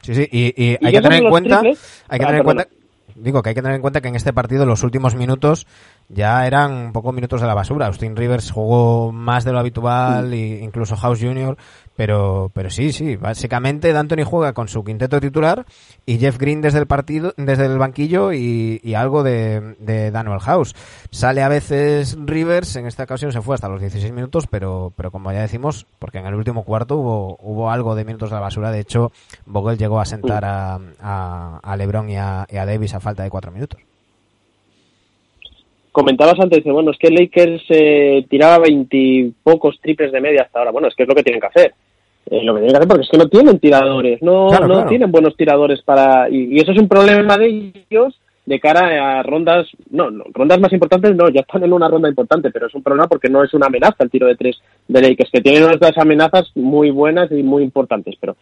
Sí, sí, y, hay que tener en cuenta, hay que ah, tener en cuenta, digo que hay que tener en cuenta que en este partido los últimos minutos ya eran un poco minutos de la basura. Austin Rivers jugó más de lo habitual, e incluso House Jr., pero, pero sí, sí, básicamente D'Antoni juega con su quinteto titular y Jeff Green desde el partido, desde el banquillo y, y algo de, de, Daniel House. Sale a veces Rivers, en esta ocasión se fue hasta los 16 minutos, pero, pero como ya decimos, porque en el último cuarto hubo, hubo algo de minutos de la basura. De hecho, Vogel llegó a sentar a, a, a LeBron y a, y a Davis a falta de cuatro minutos comentabas antes, bueno, es que Lakers eh, tiraba veintipocos triples de media hasta ahora. Bueno, es que es lo que tienen que hacer. Eh, lo que tienen que hacer porque es que no tienen tiradores, no, no tienen buenos tiradores para... Y, eso es un problema de ellos de cara a rondas, no, no, rondas más importantes no, ya están en una ronda importante, pero es un problema porque no es una amenaza el tiro de tres de Lakers, que tienen otras amenazas muy buenas y muy importantes, pero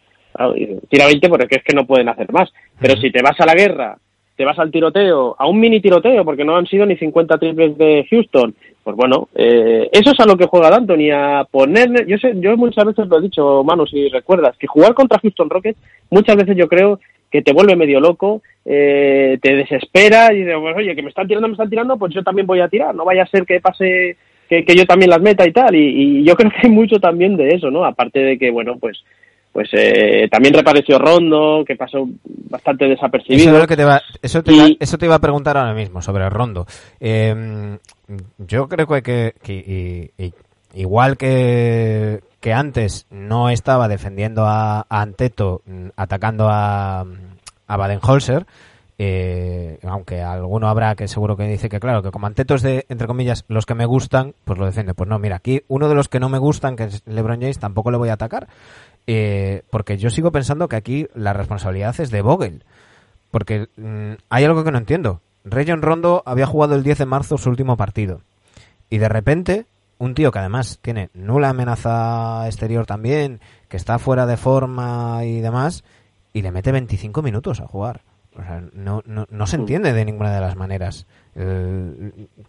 tira 20 porque es que no pueden hacer más. Pero si te vas a la guerra te vas al tiroteo, a un mini tiroteo, porque no han sido ni 50 triples de Houston, pues bueno, eh, eso es a lo que juega D'Antoni, a poner, yo sé, yo muchas veces lo he dicho, Manu, si recuerdas, que jugar contra Houston Rockets, muchas veces yo creo que te vuelve medio loco, eh, te desespera y dices, pues, oye, que me están tirando, me están tirando, pues yo también voy a tirar, no vaya a ser que pase que, que yo también las meta y tal, y, y yo creo que hay mucho también de eso, ¿no? Aparte de que, bueno, pues pues eh, también repareció Rondo, que pasó bastante desapercibido. Eso, te, eso, te eso te iba a preguntar ahora mismo sobre Rondo. Eh, yo creo que, que, igual que, que antes no estaba defendiendo a, Anteto mm, atacando a, a Baden-Holzer, eh, aunque alguno habrá que seguro que dice que claro, que como Anteto es de, entre comillas, los que me gustan, pues lo defiende. Pues no, mira, aquí uno de los que no me gustan, que es LeBron James, tampoco le voy a atacar. Eh, porque yo sigo pensando que aquí la responsabilidad es de Vogel. Porque mm, hay algo que no entiendo. Rayon Rondo había jugado el 10 de marzo su último partido. Y de repente, un tío que además tiene nula amenaza exterior también, que está fuera de forma y demás, y le mete 25 minutos a jugar. O sea, no, no, no se entiende de ninguna de las maneras.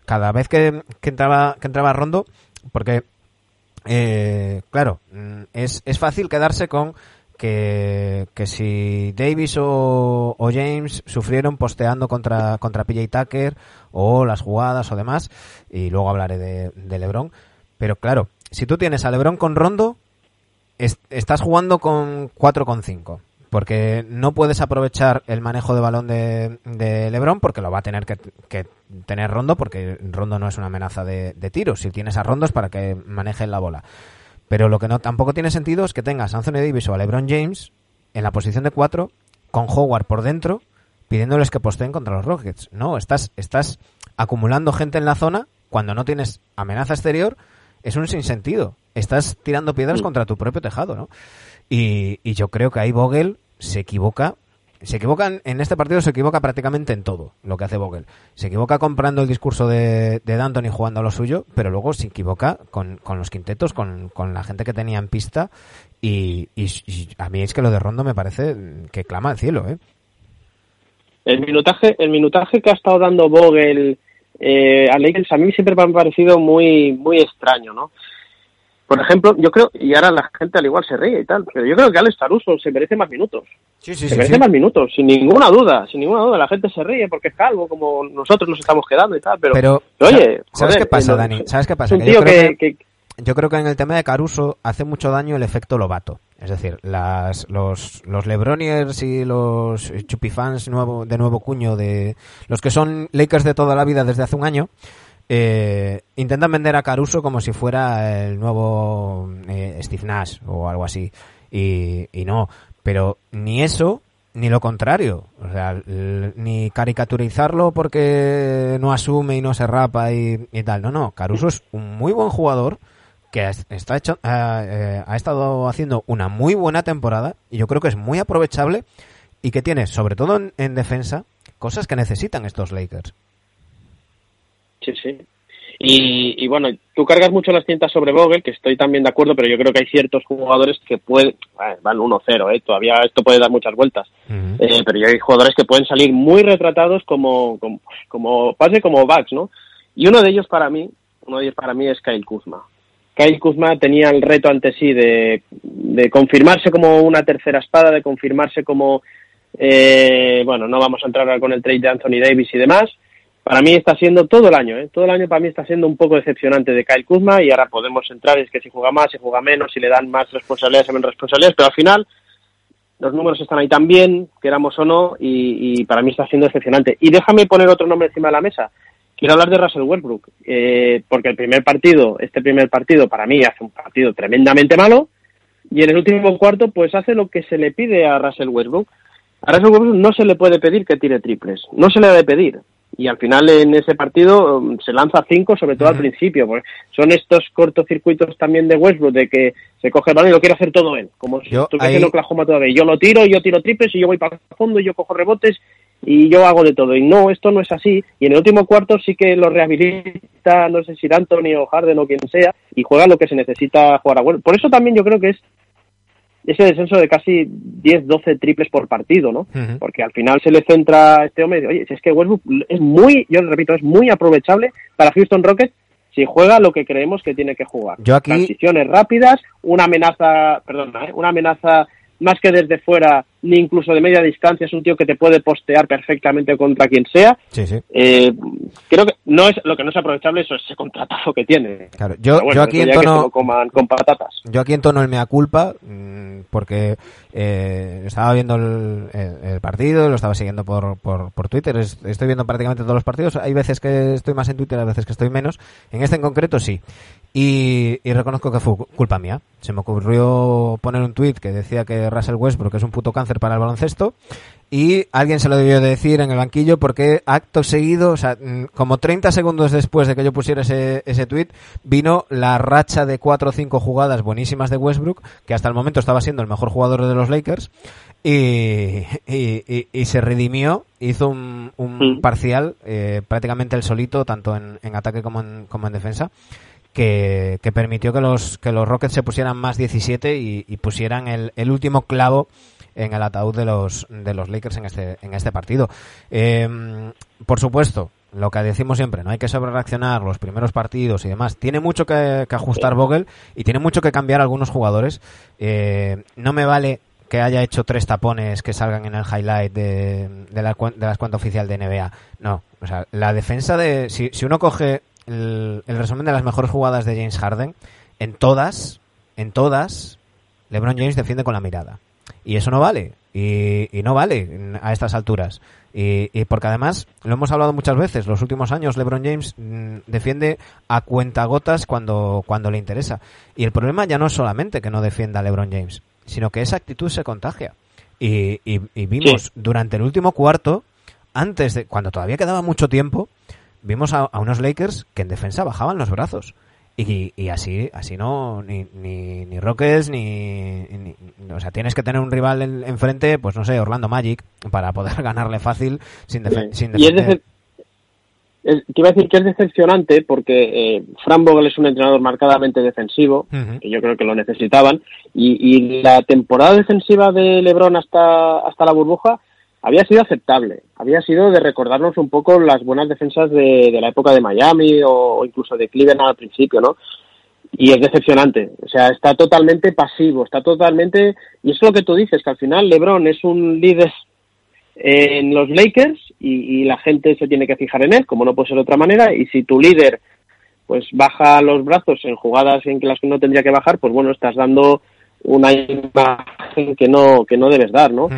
cada vez que, que, entraba, que entraba Rondo, porque eh, claro, mm, es, es fácil quedarse con que, que si Davis o, o, James sufrieron posteando contra, contra PJ Tucker o las jugadas o demás, y luego hablaré de, de LeBron, pero claro, si tú tienes a LeBron con Rondo, estás jugando con 4,5 porque no puedes aprovechar el manejo de balón de, de Lebron porque lo va a tener que, tener Rondo porque Rondo no es una amenaza de, de tiros. Si tienes a Rondo es para que maneje la bola. Pero lo que no tampoco tiene sentido es que tengas a Anthony Davis o a LeBron James en la posición de cuatro con Howard por dentro pidiéndoles que posteen contra los Rockets. No, estás, estás acumulando gente en la zona cuando no tienes amenaza exterior. Es un sinsentido. Estás tirando piedras contra tu propio tejado, ¿no? Y, yo creo que ahí Vogel se equivoca. Se equivoca en este partido, se equivoca prácticamente en todo lo que hace Vogel. Se equivoca comprando el discurso de, de D'Antoni jugando a lo suyo, pero luego se equivoca con, con los quintetos, con, con, la gente que tenía en pista. Y, a mí es que lo de Rondo me parece que clama al cielo, ¿eh? El minutaje, el minutaje que ha estado dando Vogel eh, a Lakers a mí siempre me ha parecido muy, muy extraño, ¿no? Por ejemplo, yo creo, y ahora la gente al igual se ríe y tal, pero yo creo que Alex Caruso se merece más minutos. Sí, sí, se sí, merece más minutos, sin ninguna duda, sin ninguna duda. La gente se ríe porque es calvo, como nosotros nos estamos quedando y tal, pero, Pero, oye, ¿sabes joder, qué pasa, no- Dani? ¿Sabes qué pasa? Que yo creo que- Yo creo que en el tema de Caruso hace mucho daño el efecto Lobato. Es decir, las, los, los Lebroniers y los Chupifans nuevo, de nuevo cuño, de los que son Lakers de toda la vida desde hace un año, eh, intentan vender a Caruso como si fuera el nuevo eh, Steve Nash o algo así. Y, y no, pero ni eso ni lo contrario. O sea, ni caricaturizarlo porque no asume y no se rapa y, tal. No, no, Caruso es un muy buen jugador que está hecho, eh, ha estado haciendo una muy buena temporada y yo creo que es muy aprovechable y que tiene, sobre todo en defensa, cosas que necesitan estos Lakers. Sí, sí. Y, y bueno, tú cargas mucho las cintas sobre Vogel, que estoy también de acuerdo, pero yo creo que hay ciertos jugadores que pueden, eh, van 1-0, ¿eh? todavía esto puede dar muchas vueltas. Eh, pero yo hay jugadores que pueden salir muy retratados como, como, como pase como backs, ¿no? Y uno de ellos para mí, uno de ellos para mí es Kyle Kuzma. Kyle Kuzma tenía el reto ante sí de, de confirmarse como una tercera espada, de confirmarse como, eh, bueno, no vamos a entrar ahora con el trade de Anthony Davis y demás. Para mí está siendo todo el año, ¿eh? todo el año para mí está siendo un poco decepcionante de Kyle Kuzma y ahora podemos entrar, es que si juega más, si juega menos, si le dan más responsabilidades menos responsabilidades, pero al final los números están ahí también, queramos o no, y, y para mí está siendo decepcionante. Y déjame poner otro nombre encima de la mesa. Quiero hablar de Russell Westbrook, eh, porque el primer partido, este primer partido, para mí hace un partido tremendamente malo, y en el último cuarto, pues hace lo que se le pide a Russell Westbrook. A Russell Westbrook no se le puede pedir que tire triples, no se le debe pedir. Y al final en ese partido um, se lanza cinco, sobre todo al principio, porque son estos cortocircuitos también de Westbrook, de que se coge el balón y lo quiere hacer todo él, como si Yo estuviese ahí- en Oklahoma todavía. Yo lo tiro, yo tiro triples y yo voy para el fondo y yo cojo rebotes y yo hago de todo. Y no, esto no es así. Y en el último cuarto sí que lo rehabilita, no sé si era Anthony o Harden o quien sea, y juega lo que se necesita jugar a Westbrook. Por eso también yo creo que es ese descenso de casi 10, 12 triples por partido, ¿no? Porque al final se le centra a este hombre y dice, oye, si es que Westbrook es muy, yo lo repito, es muy aprovechable para Houston Rockets si juega lo que creemos que tiene que jugar. Yo aquí- Transiciones rápidas, una amenaza, perdona, ¿eh? una amenaza más que desde fuera, ni incluso de media distancia, es un tío que te puede postear perfectamente contra quien sea. Sí, sí. Eh, creo que no es lo que no es aprovechable eso es ese contratazo que tiene. Claro, yo, Pero bueno, yo aquí en tono, coman con patatas. Yo aquí entono el mea culpa mm, porque eh, estaba viendo el, el- el partido, lo estaba siguiendo por, por, por Twitter, es- estoy viendo prácticamente todos los partidos, hay veces que estoy más en Twitter, hay veces que estoy menos, en este en concreto sí. Y, y reconozco que fue cu- culpa mía. Se me ocurrió poner un tweet que decía que Russell Westbrook es un puto cáncer para el baloncesto y alguien se lo debió de decir en el banquillo porque acto seguido, o sea, mm, como 30 segundos después de que yo pusiera ese, ese tweet, vino la racha de 4 o 5 jugadas buenísimas de Westbrook, que hasta el momento estaba siendo el mejor jugador de los Lakers, y, y, y- y se redimió, hizo un, un parcial eh, prácticamente el solito, tanto en, en ataque como en, como en defensa. Que, que permitió que los, que los Rockets se pusieran más 17 y, y pusieran el, el último clavo en el ataúd de los, de los Lakers en este, en este partido. Eh, por supuesto, lo que decimos siempre, no hay que sobrereaccionar los primeros partidos y demás. Tiene mucho que, que ajustar Vogel y tiene mucho que cambiar algunos jugadores. Eh, no me vale que haya hecho tres tapones que salgan en el highlight de, de, la, de las cuentas oficial de NBA. No, o sea, la defensa de... Si, si uno coge el, el resumen de las mejores jugadas de James Harden, en todas, en todas, LeBron James defiende con la mirada. Y eso no vale. Y, y no vale a estas alturas. Y, y porque además, lo hemos hablado muchas veces, los últimos años LeBron James mm, defiende a cuentagotas cuando, cuando le interesa. Y el problema ya no es solamente que no defienda a LeBron James, sino que esa actitud se contagia. Y, y- y vimos Sí. durante el último cuarto, antes de, cuando todavía quedaba mucho tiempo, vimos a, a unos Lakers que en defensa bajaban los brazos. Y, y así así no, ni, ni, ni Rockets, ni, ni- O sea, tienes que tener un rival en- enfrente, pues no sé, Orlando Magic, para poder ganarle fácil sin, defe- Sí. sin Y es defender. es- te iba a decir que es decepcionante porque eh, Fran Vogel es un entrenador marcadamente defensivo, Ujú. que yo creo que lo necesitaban, y, y la temporada defensiva de LeBron hasta, hasta la burbuja había sido aceptable, había sido de recordarnos un poco las buenas defensas de, la época de Miami o, incluso de Cleveland al principio, ¿no? y es decepcionante. O sea, está totalmente pasivo, está totalmente... Y es lo que tú dices, que al final LeBron es un líder en los Lakers y, la gente se tiene que fijar en él, como no puede ser de otra manera, y si tu líder pues baja los brazos en jugadas en que las que no tendría que bajar, pues bueno, estás dando una imagen que no que no debes dar, ¿no?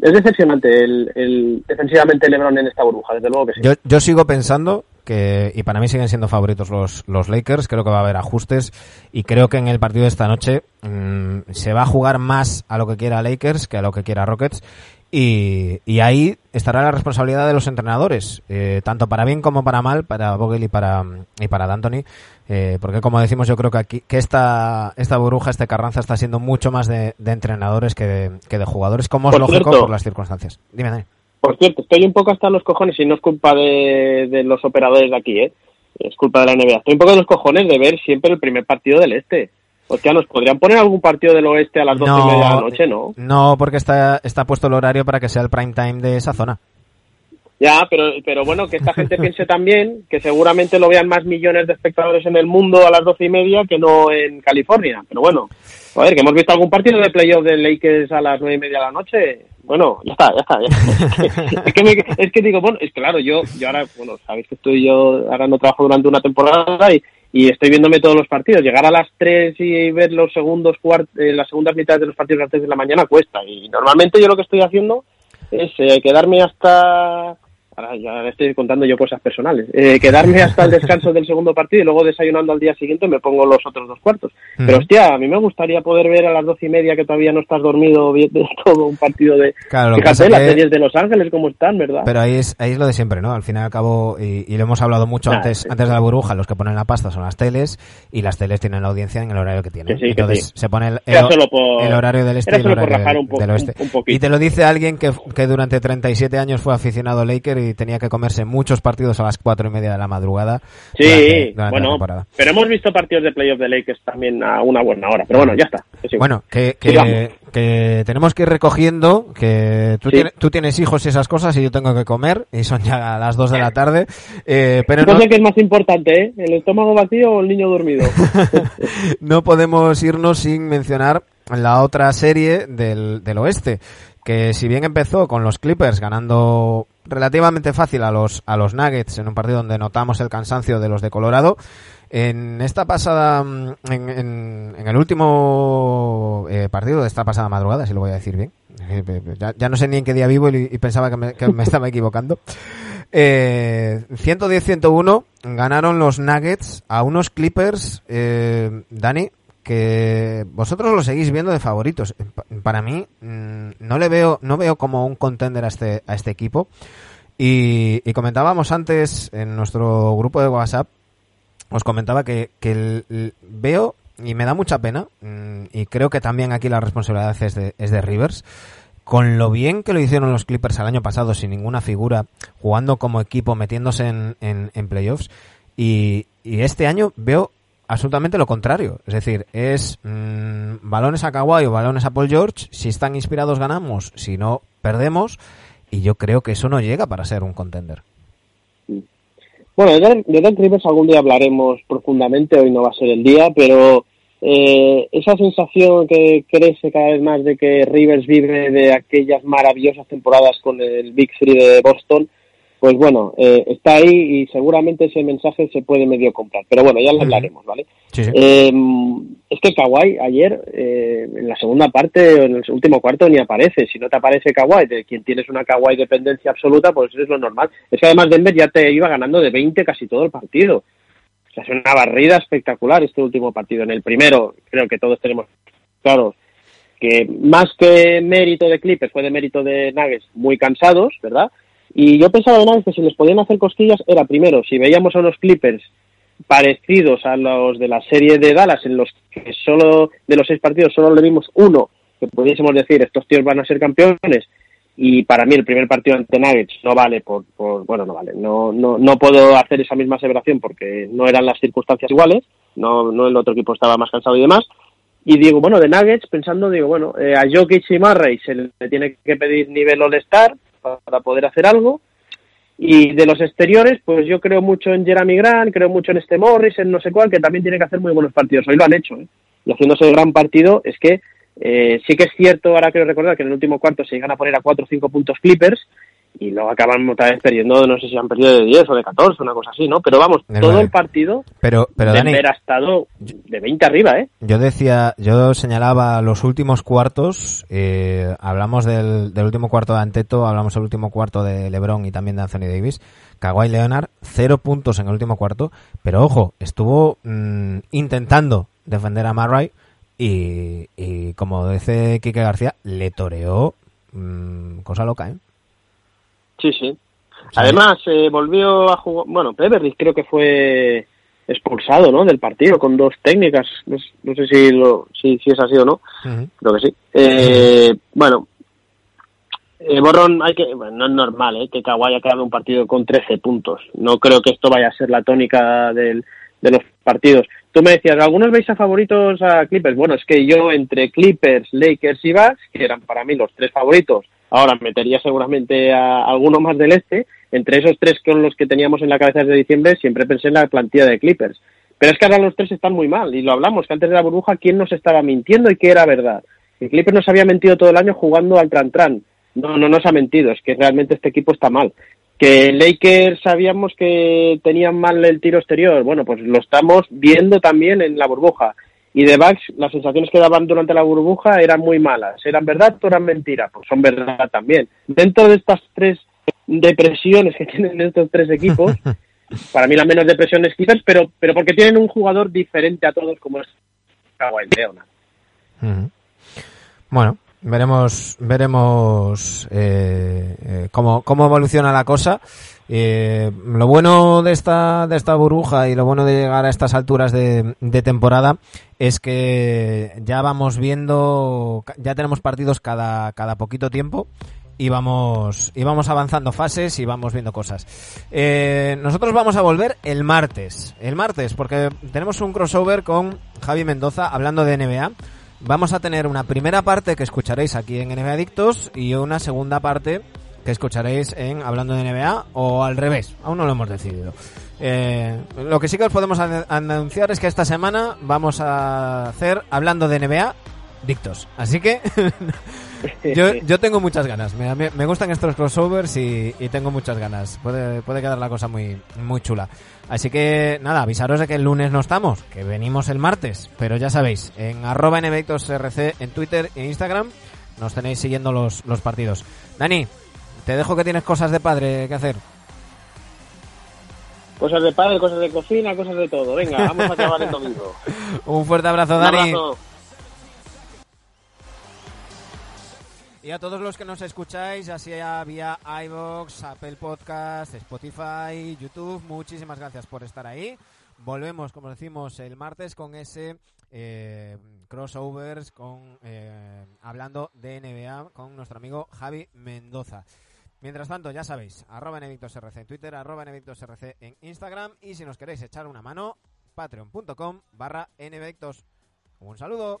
Es decepcionante el, el, defensivamente LeBron en esta burbuja, desde luego que sí. Yo, yo sigo pensando que, y para mí siguen siendo favoritos los, los Lakers, creo que va a haber ajustes y creo que en el partido de esta noche mm, se va a jugar más a lo que quiera Lakers que a lo que quiera Rockets y, y ahí estará la responsabilidad de los entrenadores, eh, tanto para bien como para mal, para Vogel y para, y para D'Antoni, eh, porque como decimos yo creo que aquí que esta, esta burbuja, este Carranza está siendo mucho más de, entrenadores que de, que de jugadores, como es lógico por las circunstancias. Dime, Dani. Por cierto, estoy un poco hasta los cojones y no es culpa de, de los operadores de aquí, ¿eh? es culpa de la NBA. Estoy un poco de los cojones de ver siempre el primer partido del este. Hostia, ¿nos podrían poner algún partido del oeste a las doce y media de la noche, no? No, porque está, está puesto el horario para que sea el prime time de esa zona. Ya, pero, pero bueno, que esta gente piense también que seguramente lo vean más millones de espectadores en el mundo a las doce y media que no en California. Pero bueno, a ver, que hemos visto algún partido de playoff de Lakers a las nueve y media de la noche. Bueno, ya está, ya está. es, que es que digo, bueno, es claro, yo, yo ahora, bueno, sabéis que estoy yo ahora no trabajo durante una temporada y, y estoy viéndome todos los partidos. Llegar a las 3 y ver los segundos eh, las segundas mitades de los partidos a las 3 de la mañana cuesta. Y normalmente yo lo que estoy haciendo es eh, quedarme hasta Ahora ya estoy contando yo cosas personales. Eh, quedarme hasta el descanso del segundo partido y luego desayunando al día siguiente me pongo los otros dos cuartos. Pero hostia, a mí me gustaría poder ver a las doce y media que todavía no estás dormido viendo todo un partido de... Claro, Fíjate, las series de Los Ángeles cómo están, ¿verdad? Pero ahí es, ahí es lo de siempre, ¿no? Al fin y al cabo, y, lo hemos hablado mucho antes, antes de la burbuja, los que ponen la pasta son las teles y las teles tienen la audiencia en el horario que tienen. Entonces se pone el, el, horario del este y el horario del, oeste. y te lo dice alguien que, que durante 37 años fue aficionado a Laker y tenía que comerse muchos partidos a las cuatro y media de la madrugada. Sí, bueno, pero hemos visto partidos de playoff de Lakers también a una buena hora. Pero bueno, ya está. Bueno, que, que, tenemos que ir recogiendo, que tú, tienes, tú tienes hijos y esas cosas y yo tengo que comer y son ya las dos de la tarde. Eh, pero no, sé qué es más importante, ¿eh? ¿El estómago vacío o el niño dormido? no podemos irnos sin mencionar la otra serie del, del oeste, que si bien empezó con los Clippers ganando relativamente fácil a los, a los Nuggets en un partido donde notamos el cansancio de los de Colorado, en esta pasada, mm, en, en, el último eh, partido de esta pasada madrugada, si lo voy a decir bien, eh, ya, no sé ni en qué día vivo y, pensaba que me, que me, estaba equivocando. Eh, 110-101 ganaron los Nuggets a unos Clippers, eh, Dani, que vosotros lo seguís viendo de favoritos. Para mí mm, no le veo no veo como un contender a este a este equipo. Y, comentábamos antes en nuestro grupo de WhatsApp, os comentaba que, que veo y me da mucha pena mm, y creo que también aquí la responsabilidad es de, es de Rivers. Con lo bien que lo hicieron los Clippers el año pasado, sin ninguna figura, jugando como equipo, metiéndose en, en, playoffs, y, y este año veo absolutamente lo contrario. Es decir, es mmm, balones a Kawhi o balones a Paul George. Si están inspirados ganamos, si no perdemos. Y yo creo que eso no llega para ser un contender. Bueno, de Dan Rivers algún día hablaremos profundamente, hoy no va a ser el día, pero eh, esa sensación que crece cada vez más de que Rivers vive de aquellas maravillosas temporadas con el Big Three de Boston, pues bueno, eh, está ahí y seguramente ese mensaje se puede medio comprar. Pero bueno, ya lo hablaremos, ¿vale? Eh, es que Kawhi ayer, eh, en la segunda parte, en el último cuarto, ni aparece. Si no te aparece Kawhi, de quien tienes una Kawhi dependencia absoluta, pues eso es lo normal. Es que además Denver ya te iba ganando de 20 casi todo el partido. O sea, es una barrida espectacular este último partido. En el primero, creo que todos tenemos claro que más que mérito de Clippers fue de mérito de Nuggets muy cansados, ¿verdad? Y yo pensaba de que si les podían hacer cosquillas era primero, si veíamos a unos Clippers parecidos a los de la serie de Dallas, en los que solo de los seis partidos solo le vimos uno, que pudiésemos decir estos tíos van a ser campeones, y para mí el primer partido ante Nuggets no vale por, por bueno no vale no no no puedo hacer esa misma aseveración porque no eran las circunstancias iguales no no el otro equipo estaba más cansado y demás y digo bueno de Nuggets pensando digo bueno eh, a Jokic y Murray se le tiene que pedir nivel All Star para poder hacer algo. Y de los exteriores, pues yo creo mucho en Jeremy Grant, creo mucho en este Morris, en no sé cuál, que también tiene que hacer muy buenos partidos. Hoy lo han hecho, ¿eh? Y haciéndose el gran partido, es que eh, sí que es cierto, ahora quiero recordar que en el último cuarto se llegan a poner a 4 o 5 puntos Clippers y luego acaban otra vez perdiendo, no sé si han perdido de 10 o de 14, una cosa así, ¿no? Pero vamos, todo el partido pero, pero Dani, ha estado de 20 arriba, ¿eh? Yo decía, yo señalaba los últimos cuartos, eh, hablamos del, del, último cuarto de Anteto, hablamos del último cuarto de LeBron y también de Anthony Davis, Kawhi Leonard, cero puntos en el último cuarto, pero ojo, estuvo mmm, intentando defender a Murray y, y, como dice Quique García, le toreó mmm, cosa loca, ¿eh? Sí, sí. Además, eh, volvió a jugar, bueno, Beverly creo que fue expulsado, ¿no? Del partido con dos técnicas. No, no sé si lo, si, si es así o no. Uh -huh. Creo que sí. Eh, bueno, eh, Borrón, hay que, bueno, no es normal, ¿eh? Que Kawhi haya quedado un partido con 13 puntos. No creo que esto vaya a ser la tónica del, de los partidos. Tú me decías, ¿algunos veis a favoritos a Clippers? Bueno, es que yo entre Clippers, Lakers y Bucks, que eran para mí los tres favoritos, ahora metería seguramente a alguno más del este, entre esos tres con los que teníamos en la cabeza desde diciembre, siempre pensé en la plantilla de Clippers. Pero es que ahora los tres están muy mal, y lo hablamos, que antes de la burbuja, ¿quién nos estaba mintiendo y qué era verdad? El Clippers nos había mentido todo el año jugando al tran-tran. No, no nos ha mentido, es que realmente este equipo está mal. Que Lakers sabíamos que tenían mal el tiro exterior, bueno, pues lo estamos viendo también en la burbuja. Y de Bucks, las sensaciones que daban durante la burbuja eran muy malas. ¿Eran verdad o eran mentira? Pues son verdad también. Dentro de estas tres depresiones que tienen estos tres equipos, para mí la menos depresión es Clippers, pero, pero porque tienen un jugador diferente a todos como es Kawhi Leonard. -huh. Bueno, veremos veremos eh, eh, cómo, cómo evoluciona la cosa. Eh, lo bueno de esta de esta burbuja y lo bueno de llegar a estas alturas de, de, temporada es que ya vamos viendo, ya tenemos partidos cada, cada poquito tiempo y vamos, y vamos avanzando fases y vamos viendo cosas. Eh, nosotros vamos a volver el martes, el martes, porque tenemos un crossover con Javi Mendoza hablando de NBA. Vamos a tener una primera parte que escucharéis aquí en NBA Adictos y una segunda parte que escucharéis en Hablando de NBA o al revés, aún no lo hemos decidido. Eh, lo que sí que os podemos anunciar es que esta semana vamos a hacer Hablando de NBA Dictos. Así que yo, yo tengo muchas ganas. Me, me gustan estos crossovers y, y, tengo muchas ganas. Puede, puede quedar la cosa muy, muy chula. Así que nada, avisaros de que el lunes no estamos, que venimos el martes. Pero ya sabéis, en arroba rc en Twitter e Instagram nos tenéis siguiendo los, los partidos. Dani, te dejo que tienes cosas de padre que hacer. Cosas de padre, cosas de cocina, cosas de todo. Venga, vamos a acabar el domingo. Un fuerte abrazo, Dani. Un abrazo. Y a todos los que nos escucháis, ya sea vía iVoox, Apple Podcast, Spotify, YouTube, muchísimas gracias por estar ahí. Volvemos, como decimos, el martes con ese eh, crossovers, con eh, hablando de NBA con nuestro amigo Javi Mendoza. Mientras tanto, ya sabéis, arroba NVictosRC en Twitter, arroba NVictosRC en Instagram y si nos queréis echar una mano, patreon.com barra NVictos. Un saludo.